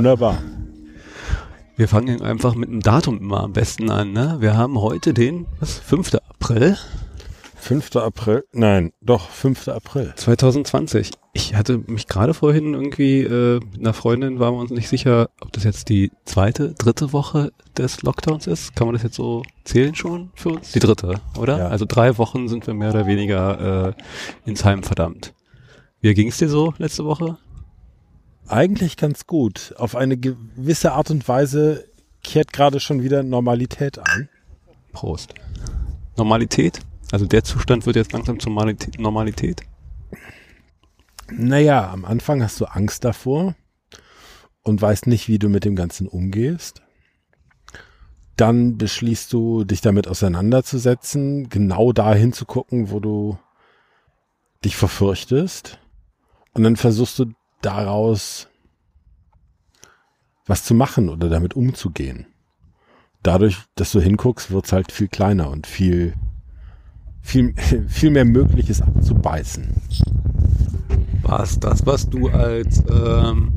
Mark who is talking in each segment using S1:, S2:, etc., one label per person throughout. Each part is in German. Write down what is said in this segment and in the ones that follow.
S1: Wunderbar.
S2: Wir fangen einfach mit dem Datum immer am besten an. Ne? Wir haben heute den was, 5. April.
S1: 5. April? Nein, doch, 5. April.
S2: 2020. Ich hatte mich gerade vorhin irgendwie äh, mit einer Freundin, waren wir uns nicht sicher, ob das jetzt die zweite, dritte Woche des Lockdowns ist. Kann man das jetzt so zählen schon für uns? Die dritte, oder? Ja. Also drei Wochen sind wir mehr oder weniger äh, ins Heim verdammt. Wie ging es dir so letzte Woche?
S1: Eigentlich ganz gut. Auf eine gewisse Art und Weise kehrt gerade schon wieder Normalität ein.
S2: Prost. Normalität? Also der Zustand wird jetzt langsam zur Normalität?
S1: Naja, am Anfang hast du Angst davor und weißt nicht, wie du mit dem Ganzen umgehst. Dann beschließt du, dich damit auseinanderzusetzen, genau dahin zu gucken, wo du dich verfürchtest. Und dann versuchst du daraus was zu machen oder damit umzugehen. Dadurch, dass du hinguckst, wird's halt viel kleiner und viel, viel, viel mehr Mögliches abzubeißen.
S2: War es das, was du als, ähm,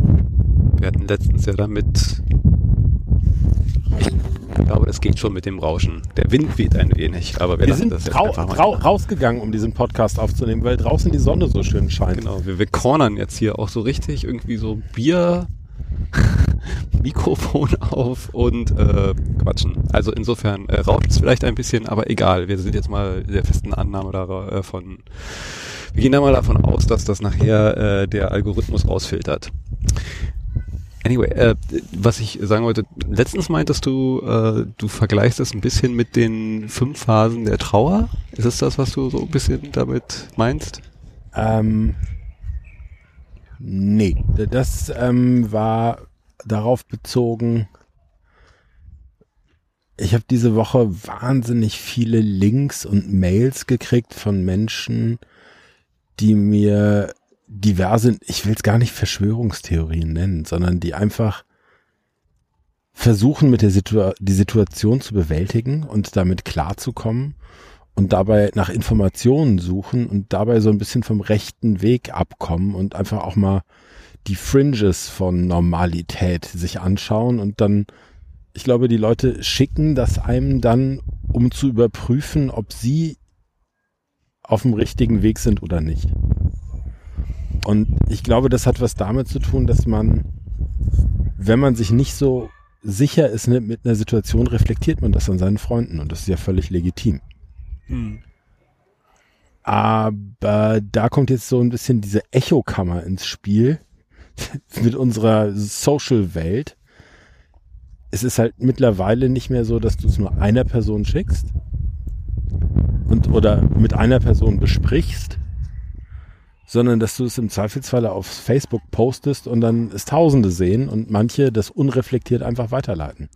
S2: wir hatten letztens ja damit, ich glaube, es geht schon mit dem Rauschen. Der Wind weht ein wenig, aber wir,
S1: wir sind das rau rau rausgegangen, um diesen Podcast aufzunehmen, weil draußen die Sonne so schön scheint.
S2: Genau, wir, wir cornern jetzt hier auch so richtig irgendwie so Bier, Mikrofon auf und äh, quatschen. Also insofern äh, rauscht es vielleicht ein bisschen, aber egal. Wir sind jetzt mal der festen Annahme davon. Wir gehen da mal davon aus, dass das nachher äh, der Algorithmus rausfiltert. Anyway, äh, was ich sagen wollte, letztens meintest du, äh, du vergleichst es ein bisschen mit den fünf Phasen der Trauer. Ist es das, was du so ein bisschen damit meinst?
S1: Ähm, nee, das ähm, war darauf bezogen, ich habe diese Woche wahnsinnig viele Links und Mails gekriegt von Menschen, die mir diverse, ich will es gar nicht Verschwörungstheorien nennen, sondern die einfach versuchen, mit der Situa die Situation zu bewältigen und damit klarzukommen und dabei nach Informationen suchen und dabei so ein bisschen vom rechten Weg abkommen und einfach auch mal die Fringes von Normalität sich anschauen und dann, ich glaube, die Leute schicken das einem dann, um zu überprüfen, ob sie auf dem richtigen Weg sind oder nicht. Und ich glaube, das hat was damit zu tun, dass man, wenn man sich nicht so sicher ist ne, mit einer Situation, reflektiert man das an seinen Freunden und das ist ja völlig legitim. Hm. Aber da kommt jetzt so ein bisschen diese Echokammer ins Spiel mit unserer Social-Welt. Es ist halt mittlerweile nicht mehr so, dass du es nur einer Person schickst und oder mit einer Person besprichst, sondern dass du es im Zweifelsfalle auf Facebook postest und dann es Tausende sehen und manche das unreflektiert einfach weiterleiten.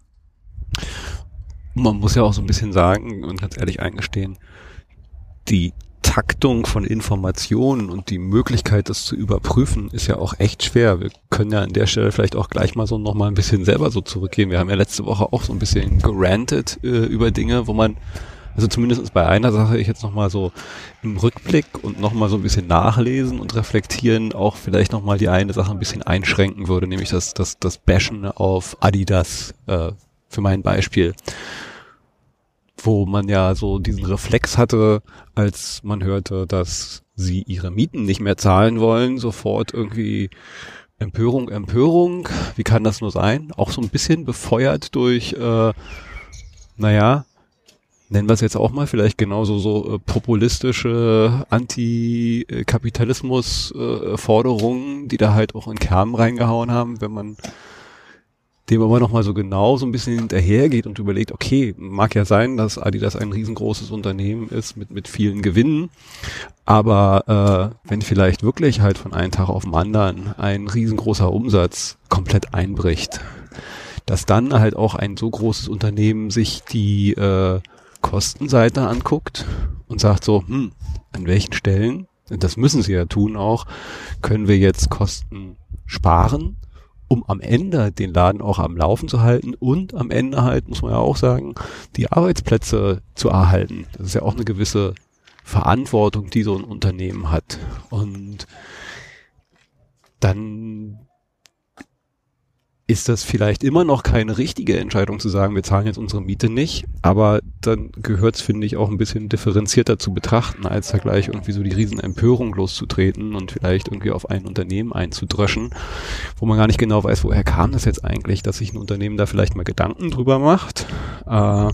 S2: Man muss ja auch so ein bisschen sagen und ganz ehrlich eingestehen, die Taktung von Informationen und die Möglichkeit, das zu überprüfen, ist ja auch echt schwer. Wir können ja an der Stelle vielleicht auch gleich mal so noch mal ein bisschen selber so zurückgehen. Wir haben ja letzte Woche auch so ein bisschen gerantet äh, über Dinge, wo man also zumindest bei einer Sache ich jetzt nochmal so im Rückblick und nochmal so ein bisschen nachlesen und reflektieren auch vielleicht nochmal die eine Sache ein bisschen einschränken würde, nämlich das, das, das Bashen auf Adidas äh, für mein Beispiel. Wo man ja so diesen Reflex hatte, als man hörte, dass sie ihre Mieten nicht mehr zahlen wollen, sofort irgendwie Empörung, Empörung, wie kann das nur sein? Auch so ein bisschen befeuert durch, äh, naja, nennen wir es jetzt auch mal, vielleicht genauso so äh, populistische Antikapitalismus-Forderungen, äh, die da halt auch in Kern reingehauen haben, wenn man dem aber nochmal so genau so ein bisschen hinterhergeht und überlegt, okay, mag ja sein, dass Adidas ein riesengroßes Unternehmen ist mit, mit vielen Gewinnen, aber äh, wenn vielleicht wirklich halt von einem Tag auf den anderen ein riesengroßer Umsatz komplett einbricht, dass dann halt auch ein so großes Unternehmen sich die äh, Kostenseite anguckt und sagt so, hm, an welchen Stellen, das müssen sie ja tun auch, können wir jetzt Kosten sparen um am Ende den Laden auch am Laufen zu halten und am Ende halt, muss man ja auch sagen, die Arbeitsplätze zu erhalten. Das ist ja auch eine gewisse Verantwortung, die so ein Unternehmen hat. Und dann ist das vielleicht immer noch keine richtige Entscheidung zu sagen, wir zahlen jetzt unsere Miete nicht, aber dann gehört es, finde ich, auch ein bisschen differenzierter zu betrachten, als da gleich irgendwie so die Riesenempörung loszutreten und vielleicht irgendwie auf ein Unternehmen einzudröschen, wo man gar nicht genau weiß, woher kam das jetzt eigentlich, dass sich ein Unternehmen da vielleicht mal Gedanken drüber macht. Äh,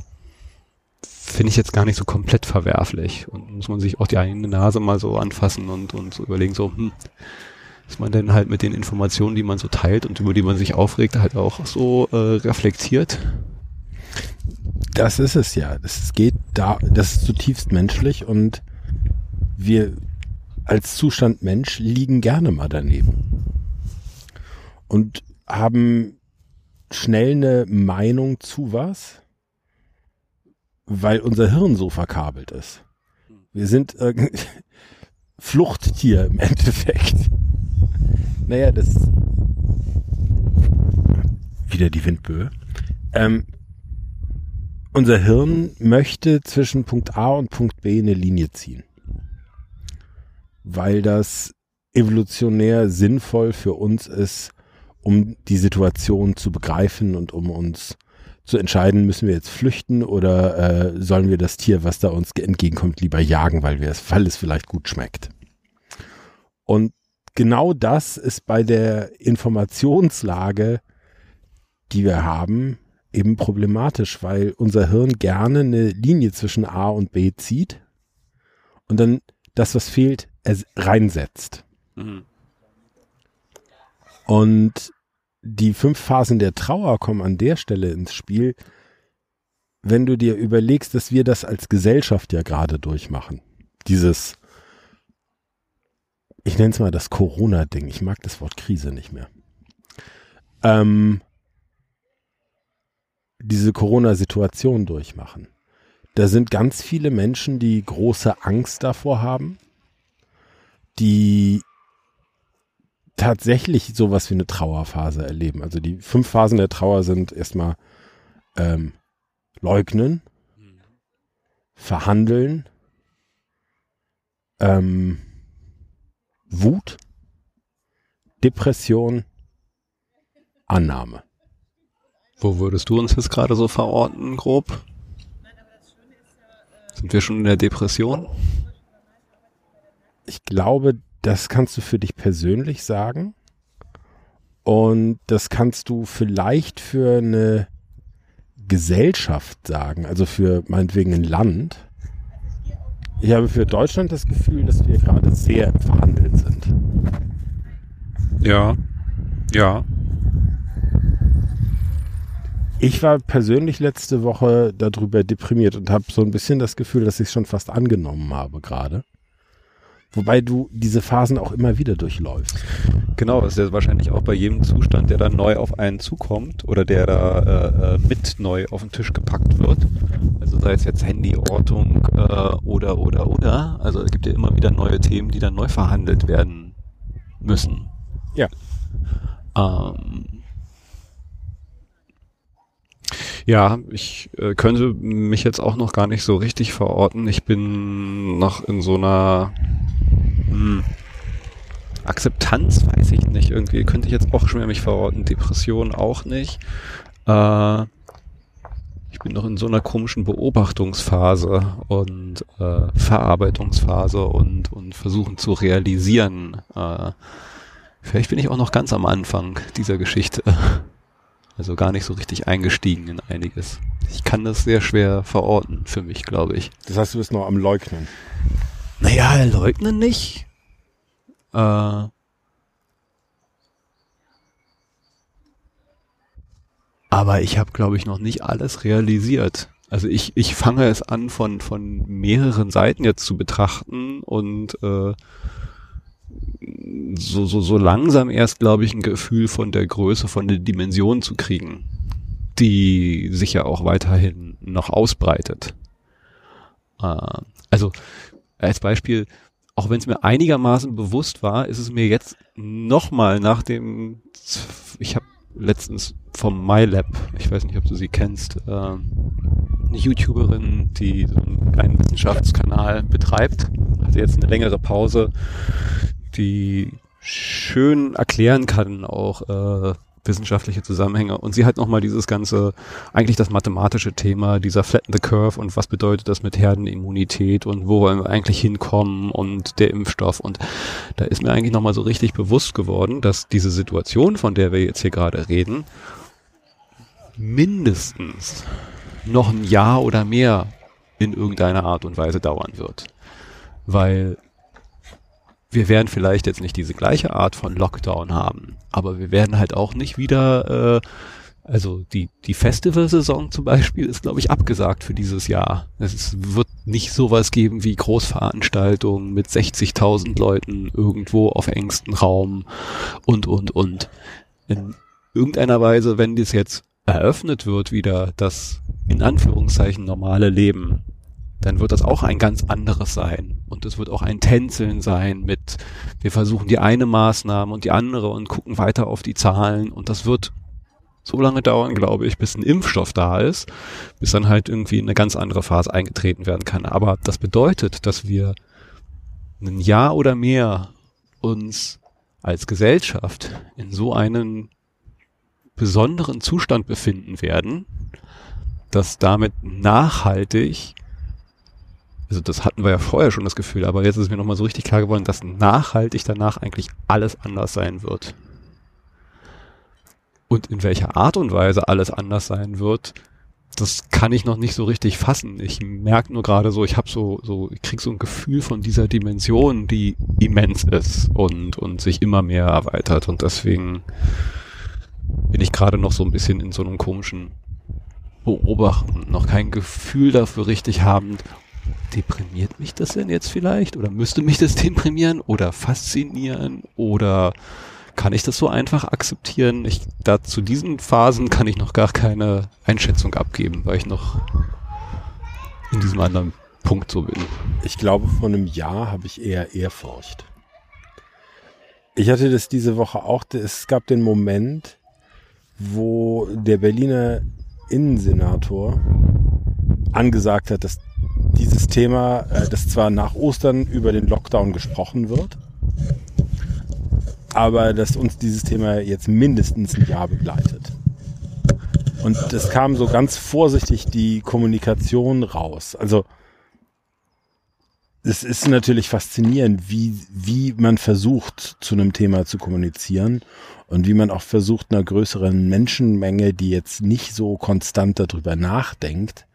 S2: finde ich jetzt gar nicht so komplett verwerflich und muss man sich auch die eigene Nase mal so anfassen und, und so überlegen, so, hm, dass man dann halt mit den Informationen, die man so teilt und über die man sich aufregt, halt auch so äh, reflektiert.
S1: Das ist es ja. Das geht da, das ist zutiefst menschlich und wir als Zustand Mensch liegen gerne mal daneben und haben schnell eine Meinung zu was, weil unser Hirn so verkabelt ist. Wir sind äh, Fluchttier im Endeffekt. Naja, das wieder die Windböe. Ähm, unser Hirn möchte zwischen Punkt A und Punkt B eine Linie ziehen. Weil das evolutionär sinnvoll für uns ist, um die Situation zu begreifen und um uns zu entscheiden, müssen wir jetzt flüchten oder äh, sollen wir das Tier, was da uns entgegenkommt, lieber jagen, weil wir es, weil es vielleicht gut schmeckt. Und genau das ist bei der Informationslage, die wir haben, eben problematisch, weil unser Hirn gerne eine Linie zwischen A und B zieht und dann das, was fehlt, reinsetzt. Mhm. Und die fünf Phasen der Trauer kommen an der Stelle ins Spiel, wenn du dir überlegst, dass wir das als Gesellschaft ja gerade durchmachen. Dieses ich nenne es mal das Corona-Ding. Ich mag das Wort Krise nicht mehr. Ähm, diese Corona-Situation durchmachen. Da sind ganz viele Menschen, die große Angst davor haben, die tatsächlich sowas wie eine Trauerphase erleben. Also die fünf Phasen der Trauer sind erstmal ähm, leugnen, verhandeln, ähm, Wut, Depression, Annahme.
S2: Wo würdest du uns jetzt gerade so verorten, grob? Sind wir schon in der Depression?
S1: Ich glaube, das kannst du für dich persönlich sagen. Und das kannst du vielleicht für eine Gesellschaft sagen, also für meinetwegen ein Land. Ich habe für Deutschland das Gefühl, dass wir gerade sehr im Verhandeln sind.
S2: Ja, ja.
S1: Ich war persönlich letzte Woche darüber deprimiert und habe so ein bisschen das Gefühl, dass ich es schon fast angenommen habe gerade. Wobei du diese Phasen auch immer wieder durchläufst.
S2: Genau, das ist ja wahrscheinlich auch bei jedem Zustand, der dann neu auf einen zukommt oder der da äh, äh mit neu auf den Tisch gepackt wird. Also sei es jetzt Handyortung äh, oder oder oder. Also es gibt ja immer wieder neue Themen, die dann neu verhandelt werden müssen.
S1: Ja.
S2: Ähm, ja, ich äh, könnte mich jetzt auch noch gar nicht so richtig verorten. Ich bin noch in so einer hm. Akzeptanz weiß ich nicht. Irgendwie könnte ich jetzt auch schwer mich verorten. Depression auch nicht. Äh, ich bin noch in so einer komischen Beobachtungsphase und äh, Verarbeitungsphase und, und versuchen zu realisieren. Äh, vielleicht bin ich auch noch ganz am Anfang dieser Geschichte. Also gar nicht so richtig eingestiegen in einiges. Ich kann das sehr schwer verorten für mich, glaube ich.
S1: Das heißt, du bist noch am Leugnen.
S2: Naja, leugnen nicht. Äh, aber ich habe, glaube ich, noch nicht alles realisiert. Also ich, ich fange es an, von, von mehreren Seiten jetzt zu betrachten und äh, so, so, so langsam erst, glaube ich, ein Gefühl von der Größe, von der Dimension zu kriegen, die sich ja auch weiterhin noch ausbreitet. Äh, also als Beispiel, auch wenn es mir einigermaßen bewusst war, ist es mir jetzt nochmal nach dem, ich habe letztens vom MyLab, ich weiß nicht, ob du sie kennst, äh, eine YouTuberin, die so einen kleinen Wissenschaftskanal betreibt, hatte jetzt eine längere Pause, die schön erklären kann, auch äh, wissenschaftliche Zusammenhänge. Und sie hat nochmal dieses ganze, eigentlich das mathematische Thema, dieser Flatten the Curve und was bedeutet das mit Herdenimmunität und wo wollen wir eigentlich hinkommen und der Impfstoff. Und da ist mir eigentlich nochmal so richtig bewusst geworden, dass diese Situation, von der wir jetzt hier gerade reden, mindestens noch ein Jahr oder mehr in irgendeiner Art und Weise dauern wird. Weil wir werden vielleicht jetzt nicht diese gleiche Art von Lockdown haben, aber wir werden halt auch nicht wieder, äh, also die, die Festivalsaison zum Beispiel ist, glaube ich, abgesagt für dieses Jahr. Es ist, wird nicht sowas geben wie Großveranstaltungen mit 60.000 Leuten irgendwo auf engstem Raum und, und, und. In irgendeiner Weise, wenn das jetzt eröffnet wird wieder, das in Anführungszeichen normale Leben, dann wird das auch ein ganz anderes sein. Und es wird auch ein Tänzeln sein mit, wir versuchen die eine Maßnahme und die andere und gucken weiter auf die Zahlen. Und das wird so lange dauern, glaube ich, bis ein Impfstoff da ist, bis dann halt irgendwie eine ganz andere Phase eingetreten werden kann. Aber das bedeutet, dass wir ein Jahr oder mehr uns als Gesellschaft in so einen besonderen Zustand befinden werden, dass damit nachhaltig also das hatten wir ja vorher schon das Gefühl, aber jetzt ist mir nochmal so richtig klar geworden, dass nachhaltig danach eigentlich alles anders sein wird. Und in welcher Art und Weise alles anders sein wird, das kann ich noch nicht so richtig fassen. Ich merke nur gerade so, ich habe so, so, ich krieg so ein Gefühl von dieser Dimension, die immens ist und, und sich immer mehr erweitert. Und deswegen bin ich gerade noch so ein bisschen in so einem komischen Beobachten, noch kein Gefühl dafür richtig habend, deprimiert mich das denn jetzt vielleicht? Oder müsste mich das deprimieren oder faszinieren? Oder kann ich das so einfach akzeptieren? Ich, da zu diesen Phasen kann ich noch gar keine Einschätzung abgeben, weil ich noch in diesem anderen Punkt so bin.
S1: Ich glaube, vor einem Jahr habe ich eher Ehrfurcht. Ich hatte das diese Woche auch. Es gab den Moment, wo der Berliner Innensenator angesagt hat, dass dieses Thema, äh, das zwar nach Ostern über den Lockdown gesprochen wird, aber dass uns dieses Thema jetzt mindestens ein Jahr begleitet. Und es kam so ganz vorsichtig die Kommunikation raus. Also es ist natürlich faszinierend, wie, wie man versucht, zu einem Thema zu kommunizieren und wie man auch versucht, einer größeren Menschenmenge, die jetzt nicht so konstant darüber nachdenkt,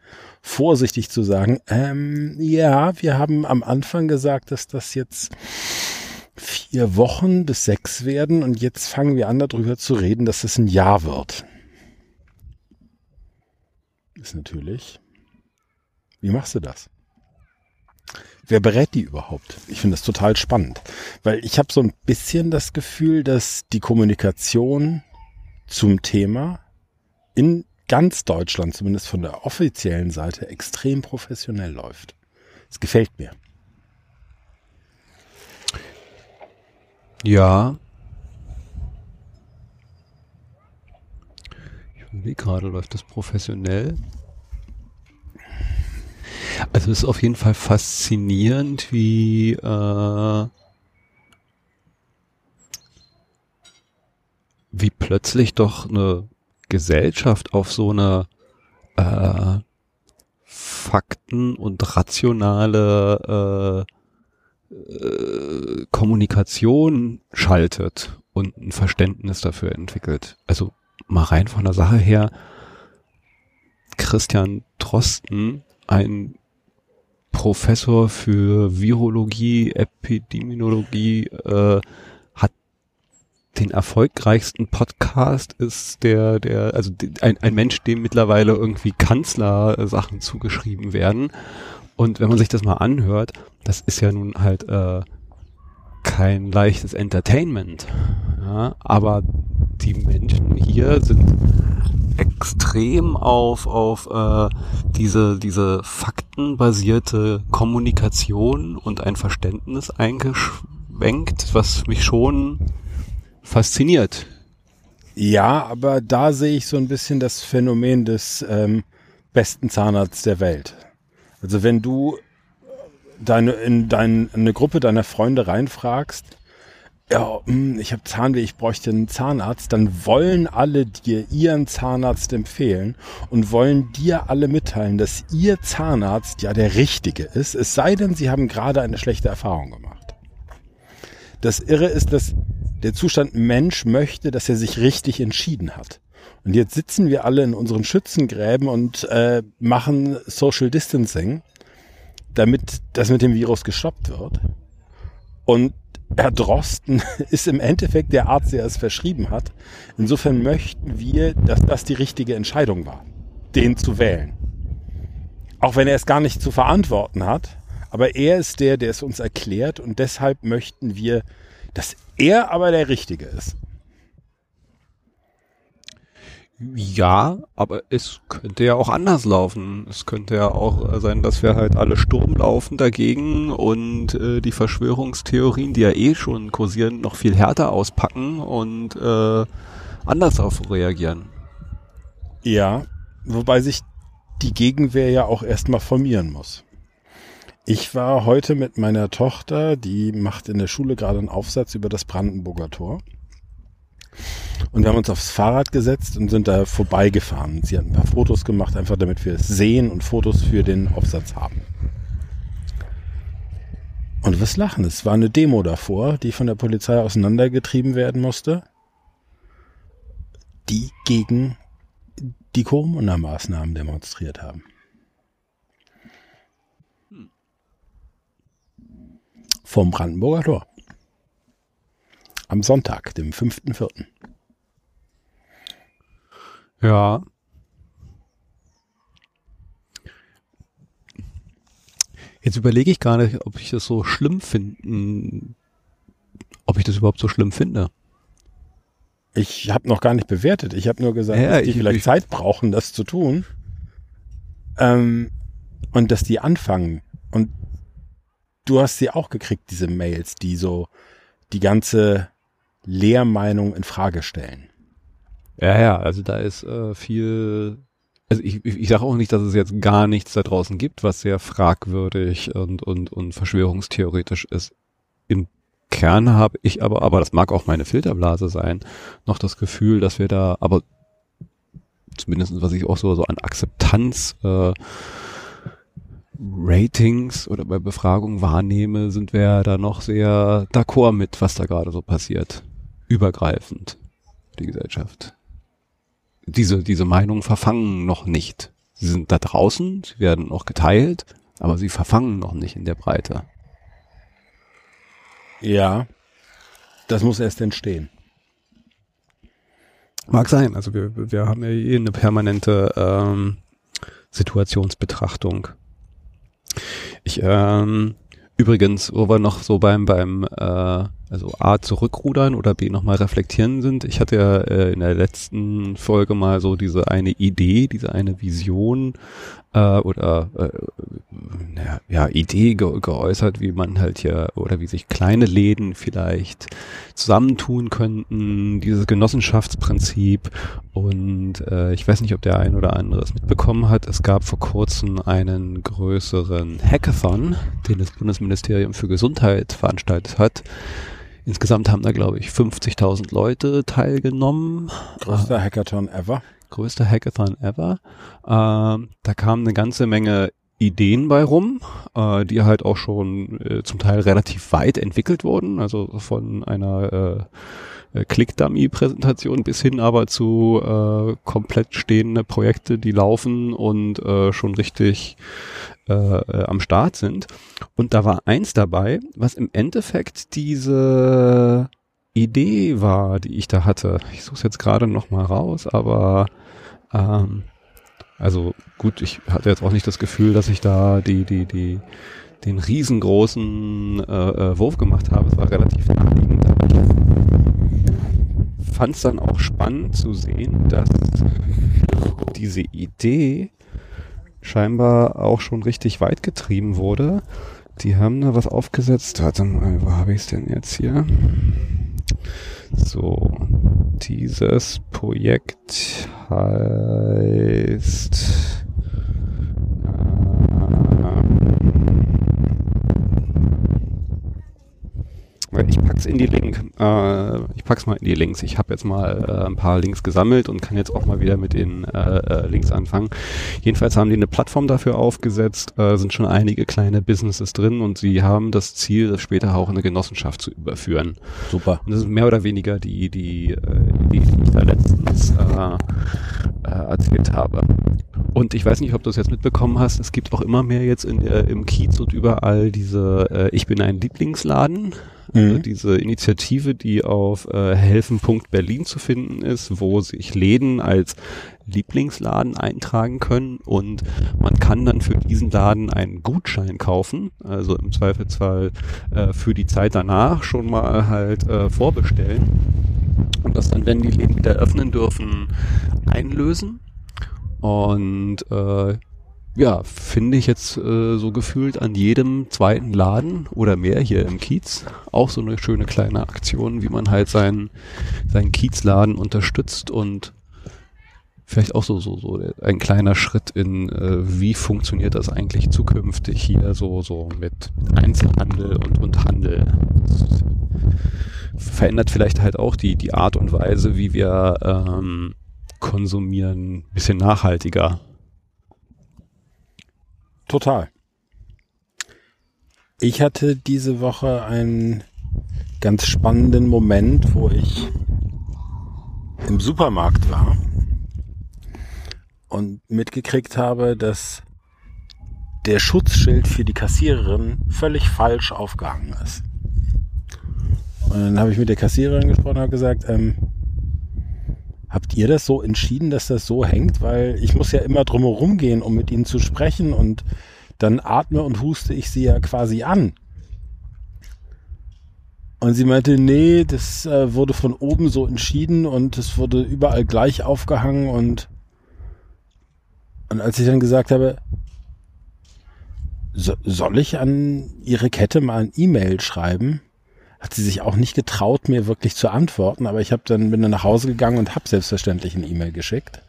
S1: vorsichtig zu sagen, ähm, ja, wir haben am Anfang gesagt, dass das jetzt vier Wochen bis sechs werden und jetzt fangen wir an darüber zu reden, dass es ein Jahr wird. Ist natürlich. Wie machst du das? Wer berät die überhaupt? Ich finde das total spannend, weil ich habe so ein bisschen das Gefühl, dass die Kommunikation zum Thema in ganz Deutschland, zumindest von der offiziellen Seite, extrem professionell läuft. Es gefällt mir.
S2: Ja. Ich überlege gerade, läuft das professionell? Also es ist auf jeden Fall faszinierend, wie äh, wie plötzlich doch eine Gesellschaft auf so eine äh, Fakten und rationale äh, äh, Kommunikation schaltet und ein Verständnis dafür entwickelt. Also mal rein von der Sache her, Christian Drosten, ein Professor für Virologie, Epidemiologie, äh, den erfolgreichsten Podcast, ist der, der, also ein, ein Mensch, dem mittlerweile irgendwie Kanzler-Sachen zugeschrieben werden. Und wenn man sich das mal anhört, das ist ja nun halt äh, kein leichtes Entertainment. Ja, aber die Menschen hier sind extrem auf, auf äh, diese, diese faktenbasierte Kommunikation und ein Verständnis eingeschwenkt, was mich schon fasziniert.
S1: Ja, aber da sehe ich so ein bisschen das Phänomen des ähm, besten Zahnarzts der Welt. Also wenn du deine, in dein, eine Gruppe deiner Freunde reinfragst, ja, hm, ich habe Zahnweh, ich bräuchte einen Zahnarzt, dann wollen alle dir ihren Zahnarzt empfehlen und wollen dir alle mitteilen, dass ihr Zahnarzt ja der richtige ist, es sei denn, sie haben gerade eine schlechte Erfahrung gemacht. Das Irre ist, dass der Zustand Mensch möchte, dass er sich richtig entschieden hat. Und jetzt sitzen wir alle in unseren Schützengräben und äh, machen Social Distancing, damit das mit dem Virus gestoppt wird. Und Herr Drosten ist im Endeffekt der Arzt, der es verschrieben hat. Insofern möchten wir, dass das die richtige Entscheidung war, den zu wählen. Auch wenn er es gar nicht zu verantworten hat, aber er ist der, der es uns erklärt und deshalb möchten wir, dass er aber der Richtige ist.
S2: Ja, aber es könnte ja auch anders laufen. Es könnte ja auch sein, dass wir halt alle Sturm laufen dagegen und äh, die Verschwörungstheorien, die ja eh schon kursieren, noch viel härter auspacken und äh, anders darauf reagieren.
S1: Ja, wobei sich die Gegenwehr ja auch erstmal formieren muss. Ich war heute mit meiner Tochter, die macht in der Schule gerade einen Aufsatz über das Brandenburger Tor. Und wir haben uns aufs Fahrrad gesetzt und sind da vorbeigefahren. Sie hat ein paar Fotos gemacht, einfach damit wir es sehen und Fotos für den Aufsatz haben. Und was lachen? Es war eine Demo davor, die von der Polizei auseinandergetrieben werden musste, die gegen die Corona-Maßnahmen demonstriert haben. Vom Brandenburger Tor. Am Sonntag, dem 5.4.
S2: Ja. Jetzt überlege ich gerade, ob ich das so schlimm finden, ob ich das überhaupt so schlimm finde.
S1: Ich habe noch gar nicht bewertet. Ich habe nur gesagt,
S2: Ja,
S1: dass die
S2: ich-
S1: vielleicht
S2: ich-
S1: Zeit brauchen, das zu tun. Ähm, und dass die anfangen. Und du hast sie auch gekriegt, diese Mails, die so die ganze Lehrmeinung in Frage stellen.
S2: Ja, ja, also da ist äh, viel. Also ich, ich, ich sage auch nicht, dass es jetzt gar nichts da draußen gibt, was sehr fragwürdig und, und, und verschwörungstheoretisch ist. Im Kern habe ich aber, aber das mag auch meine Filterblase sein, noch das Gefühl, dass wir da, aber zumindest was ich auch so, so an Akzeptanz äh, Ratings oder bei Befragungen wahrnehme, sind wir da noch sehr d'accord mit, was da gerade so passiert. Übergreifend die Gesellschaft. Diese, diese Meinungen verfangen noch nicht. Sie sind da draußen, sie werden auch geteilt, aber sie verfangen noch nicht in der Breite.
S1: Ja, das muss erst entstehen.
S2: Mag sein, also wir, wir haben ja eh eine permanente ähm, Situationsbetrachtung. Ich, ähm, übrigens, wo wir noch so beim, beim äh, also A zurückrudern oder B nochmal reflektieren sind. Ich hatte ja äh, in der letzten Folge mal so diese eine Idee, diese eine Vision äh, oder äh, naja, ja, Idee ge geäußert, wie man halt hier oder wie sich kleine Läden vielleicht zusammentun könnten, dieses Genossenschaftsprinzip und äh, ich weiß nicht, ob der ein oder andere es mitbekommen hat. Es gab vor kurzem einen größeren Hackathon, den das Bundesministerium für Gesundheit veranstaltet hat. Insgesamt haben da, glaube ich, 50.000 Leute teilgenommen.
S1: Größter Hackathon ever.
S2: Größter Hackathon ever. Ähm, da kam eine ganze Menge Ideen bei rum, äh, die halt auch schon äh, zum Teil relativ weit entwickelt wurden, also von einer äh, Click-Dummy-Präsentation bis hin aber zu äh, komplett stehende Projekte, die laufen und äh, schon richtig äh, äh, am Start sind. Und da war eins dabei, was im Endeffekt diese Idee war, die ich da hatte. Ich suche es jetzt gerade noch mal raus, aber ähm, also gut, ich hatte jetzt auch nicht das Gefühl, dass ich da die die die den riesengroßen äh, äh, Wurf gemacht habe. Es war relativ naheliegend. Ich fand es dann auch spannend zu sehen, dass diese Idee scheinbar auch schon richtig weit getrieben wurde. Die haben da was aufgesetzt. Warte mal, wo habe ich es denn jetzt hier? So, dieses Projekt heißt Ich pack's in die Link. Äh, ich pack's mal in die Links. Ich habe jetzt mal äh, ein paar Links gesammelt und kann jetzt auch mal wieder mit den äh, äh, Links anfangen. Jedenfalls haben die eine Plattform dafür aufgesetzt, äh, sind schon einige kleine Businesses drin und sie haben das Ziel, das später auch in eine Genossenschaft zu überführen.
S1: Super.
S2: Und das ist mehr oder weniger die die äh, Idee, die ich da letztens äh, äh, erzählt habe. Und ich weiß nicht, ob du es jetzt mitbekommen hast, es gibt auch immer mehr jetzt in, äh, im Kiez und überall diese äh, Ich bin ein Lieblingsladen mhm. äh, diese Initiative, die auf äh, helfen.berlin zu finden ist, wo sich Läden als Lieblingsladen eintragen können und man kann dann für diesen Laden einen Gutschein kaufen, also im Zweifelsfall äh, für die Zeit danach schon mal halt äh, vorbestellen und das dann, wenn die Läden wieder öffnen dürfen, einlösen. Und äh, ja, finde ich jetzt äh, so gefühlt an jedem zweiten Laden oder mehr hier im Kiez auch so eine schöne kleine Aktion, wie man halt seinen, seinen Kiezladen unterstützt und vielleicht auch so, so, so ein kleiner Schritt in, äh, wie funktioniert das eigentlich zukünftig hier so, so mit Einzelhandel und, und Handel. Das verändert vielleicht halt auch die, die Art und Weise, wie wir ähm, konsumieren, bisschen nachhaltiger.
S1: Total. Ich hatte diese Woche einen ganz spannenden Moment, wo ich im Supermarkt war und mitgekriegt habe, dass der Schutzschild für die Kassiererin völlig falsch aufgehangen ist. Und dann habe ich mit der Kassiererin gesprochen und habe gesagt, ähm, Habt ihr das so entschieden, dass das so hängt? Weil ich muss ja immer drumherum gehen, um mit ihnen zu sprechen und dann atme und huste ich sie ja quasi an. Und sie meinte, nee, das äh, wurde von oben so entschieden und es wurde überall gleich aufgehangen und und als ich dann gesagt habe, so, soll ich an ihre Kette mal ein E-Mail schreiben? Hat sie sich auch nicht getraut, mir wirklich zu antworten, aber ich habe dann bin dann nach Hause gegangen und habe selbstverständlich eine E-Mail geschickt,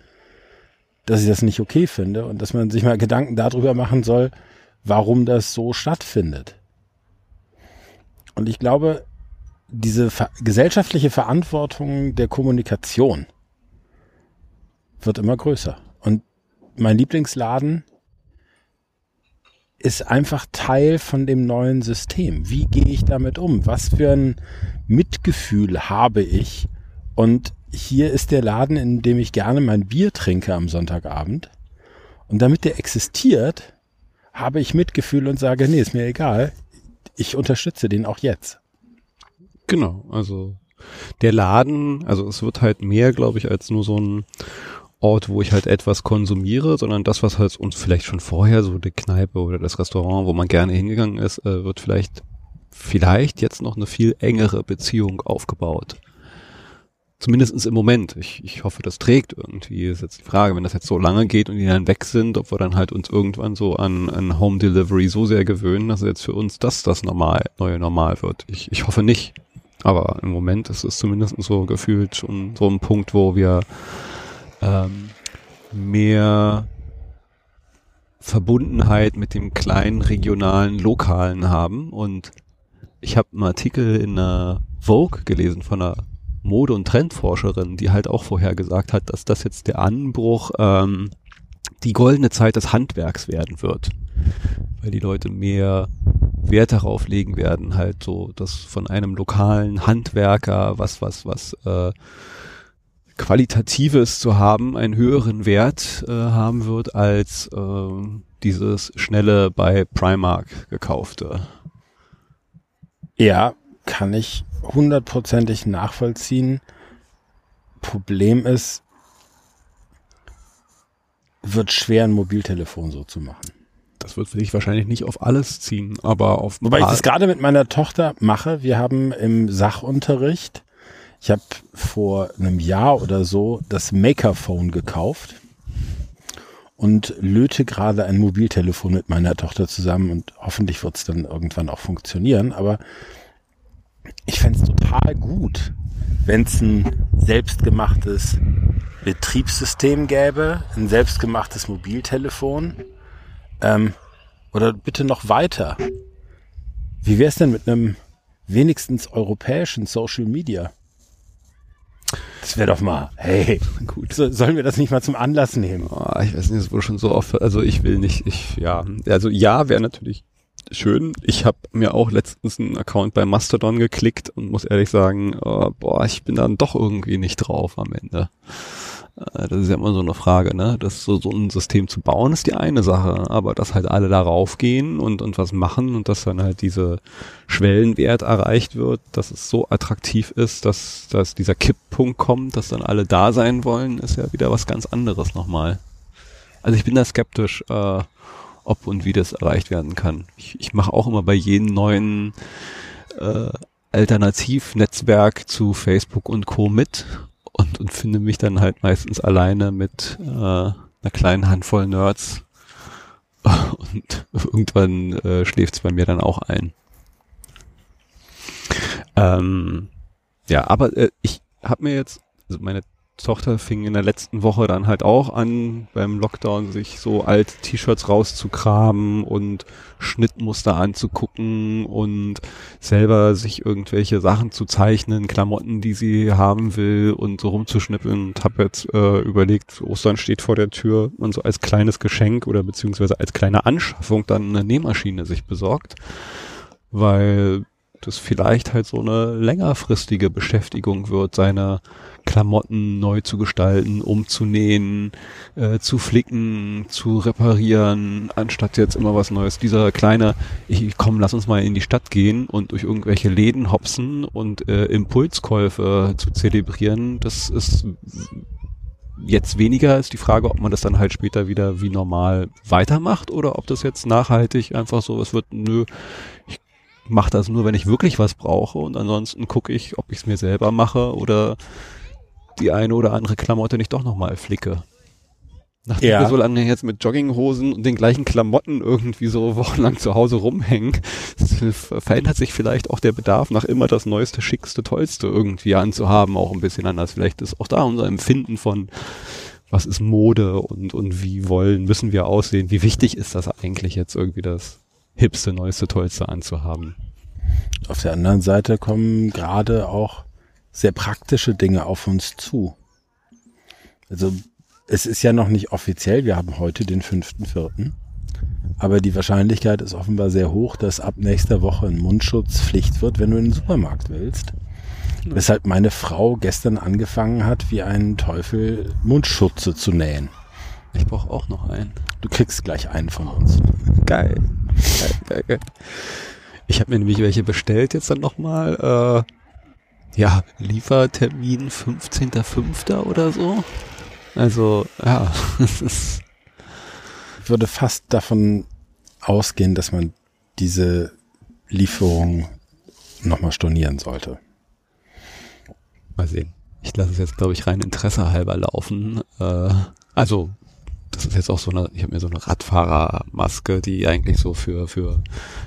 S1: dass ich das nicht okay finde und dass man sich mal Gedanken darüber machen soll, warum das so stattfindet. Und ich glaube, diese ver gesellschaftliche Verantwortung der Kommunikation wird immer größer. Und mein Lieblingsladen ist einfach Teil von dem neuen System. Wie gehe ich damit um? Was für ein Mitgefühl habe ich? Und hier ist der Laden, in dem ich gerne mein Bier trinke am Sonntagabend. Und damit der existiert, habe ich Mitgefühl und sage, nee, ist mir egal. Ich unterstütze den auch jetzt.
S2: Genau, also der Laden, also es wird halt mehr, glaube ich, als nur so ein Ort, wo ich halt etwas konsumiere, sondern das, was halt uns vielleicht schon vorher, so die Kneipe oder das Restaurant, wo man gerne hingegangen ist, äh, wird vielleicht, vielleicht jetzt noch eine viel engere Beziehung aufgebaut. Zumindestens im Moment. Ich, ich hoffe, das trägt irgendwie. Ist jetzt die Frage, wenn das jetzt so lange geht und die dann weg sind, ob wir dann halt uns irgendwann so an, an Home Delivery so sehr gewöhnen, dass jetzt für uns das das normal, neue Normal wird. Ich, ich hoffe nicht. Aber im Moment ist es zumindest so gefühlt schon so ein Punkt, wo wir ähm, mehr Verbundenheit mit dem kleinen regionalen Lokalen haben. Und ich habe einen Artikel in einer Vogue gelesen von einer Mode- und Trendforscherin, die halt auch vorher gesagt hat, dass das jetzt der Anbruch, ähm, die goldene Zeit des Handwerks werden wird. Weil die Leute mehr Wert darauf legen werden, halt so das von einem lokalen Handwerker, was, was, was äh, Qualitatives zu haben, einen höheren Wert äh, haben wird als äh, dieses schnelle bei Primark gekaufte.
S1: Ja, kann ich hundertprozentig nachvollziehen. Problem ist, wird schwer ein Mobiltelefon so zu machen.
S2: Das wird sich wahrscheinlich nicht auf alles ziehen, aber auf.
S1: Wobei ich das gerade mit meiner Tochter mache. Wir haben im Sachunterricht, ich habe vor einem Jahr oder so das Makerphone gekauft und löte gerade ein Mobiltelefon mit meiner Tochter zusammen und hoffentlich wird es dann irgendwann auch funktionieren. Aber ich fände es total gut, wenn es ein selbstgemachtes Betriebssystem gäbe, ein selbstgemachtes Mobiltelefon. Ähm, oder bitte noch weiter. Wie wäre es denn mit einem wenigstens europäischen Social Media? Das wäre doch mal, hey, gut. So, sollen wir das nicht mal zum Anlass nehmen?
S2: Oh, ich weiß nicht, es wurde schon so oft, also ich will nicht, ich, ja, also ja, wäre natürlich schön. Ich habe mir auch letztens einen Account bei Mastodon geklickt und muss ehrlich sagen, oh, boah, ich bin dann doch irgendwie nicht drauf am Ende. Äh, das ist ja immer so eine Frage, ne? Das so, so ein System zu bauen ist die eine Sache, aber dass halt alle darauf gehen und, und was machen und dass dann halt diese Schwellenwert erreicht wird, dass es so attraktiv ist, dass, dass dieser Kipppunkt kommt, dass dann alle da sein wollen, ist ja wieder was ganz anderes nochmal. Also ich bin da skeptisch, äh, ob und wie das erreicht werden kann. Ich, ich mache auch immer bei jedem neuen äh, Alternativnetzwerk zu Facebook und Co. mit und, und finde mich dann halt meistens alleine mit äh, einer kleinen Handvoll Nerds und irgendwann äh, schläft es bei mir dann auch ein. Ähm, ja, aber äh, ich habe mir jetzt, also meine Tochter fing in der letzten Woche dann halt auch an, beim Lockdown sich so alte T-Shirts rauszukramen und Schnittmuster anzugucken und selber sich irgendwelche Sachen zu zeichnen, Klamotten, die sie haben will und so rumzuschnippeln und habe jetzt äh, überlegt, Ostern steht vor der Tür und so als kleines Geschenk oder beziehungsweise als kleine Anschaffung dann eine Nähmaschine sich besorgt, weil das vielleicht halt so eine längerfristige Beschäftigung wird, seine Klamotten neu zu gestalten, umzunähen, äh, zu flicken, zu reparieren, anstatt jetzt immer was Neues. Dieser kleine, ich komm, lass uns mal in die Stadt gehen und durch irgendwelche Läden hopsen und äh, Impulskäufe zu zelebrieren, das ist jetzt weniger ist die Frage, ob man das dann halt später wieder wie normal weitermacht oder ob das jetzt nachhaltig einfach so was wird, nö, ich mache das nur, wenn ich wirklich was brauche und ansonsten gucke ich, ob ich es mir selber mache oder die eine oder andere Klamotte nicht doch nochmal flicke. Nachdem ja. wir so lange jetzt mit Jogginghosen und den gleichen Klamotten irgendwie so wochenlang zu Hause rumhängen, verändert sich vielleicht auch der Bedarf nach immer das Neueste, Schickste, Tollste irgendwie anzuhaben, auch ein bisschen anders. Vielleicht ist auch da unser Empfinden von, was ist Mode und, und wie wollen, müssen wir aussehen, wie wichtig ist das eigentlich jetzt irgendwie das Hipste, Neueste, Tollste anzuhaben.
S1: Auf der anderen Seite kommen gerade auch sehr praktische Dinge auf uns zu. Also es ist ja noch nicht offiziell, wir haben heute den fünften Vierten, aber die Wahrscheinlichkeit ist offenbar sehr hoch, dass ab nächster Woche ein Mundschutz Pflicht wird, wenn du in den Supermarkt willst. Weshalb meine Frau gestern angefangen hat, wie ein Teufel Mundschutze zu nähen.
S2: Ich brauche auch noch einen.
S1: Du kriegst gleich einen von uns.
S2: Geil. geil, geil, geil. Ich habe mir nämlich welche bestellt jetzt dann nochmal. Äh, ja, Liefertermin 15.05. oder so. Also, ja.
S1: Ich würde fast davon ausgehen, dass man diese Lieferung nochmal stornieren sollte.
S2: Mal sehen. Ich lasse es jetzt, glaube ich, rein Interesse halber laufen. Äh, also das ist jetzt auch so eine, ich habe mir so eine Radfahrermaske, die eigentlich so für für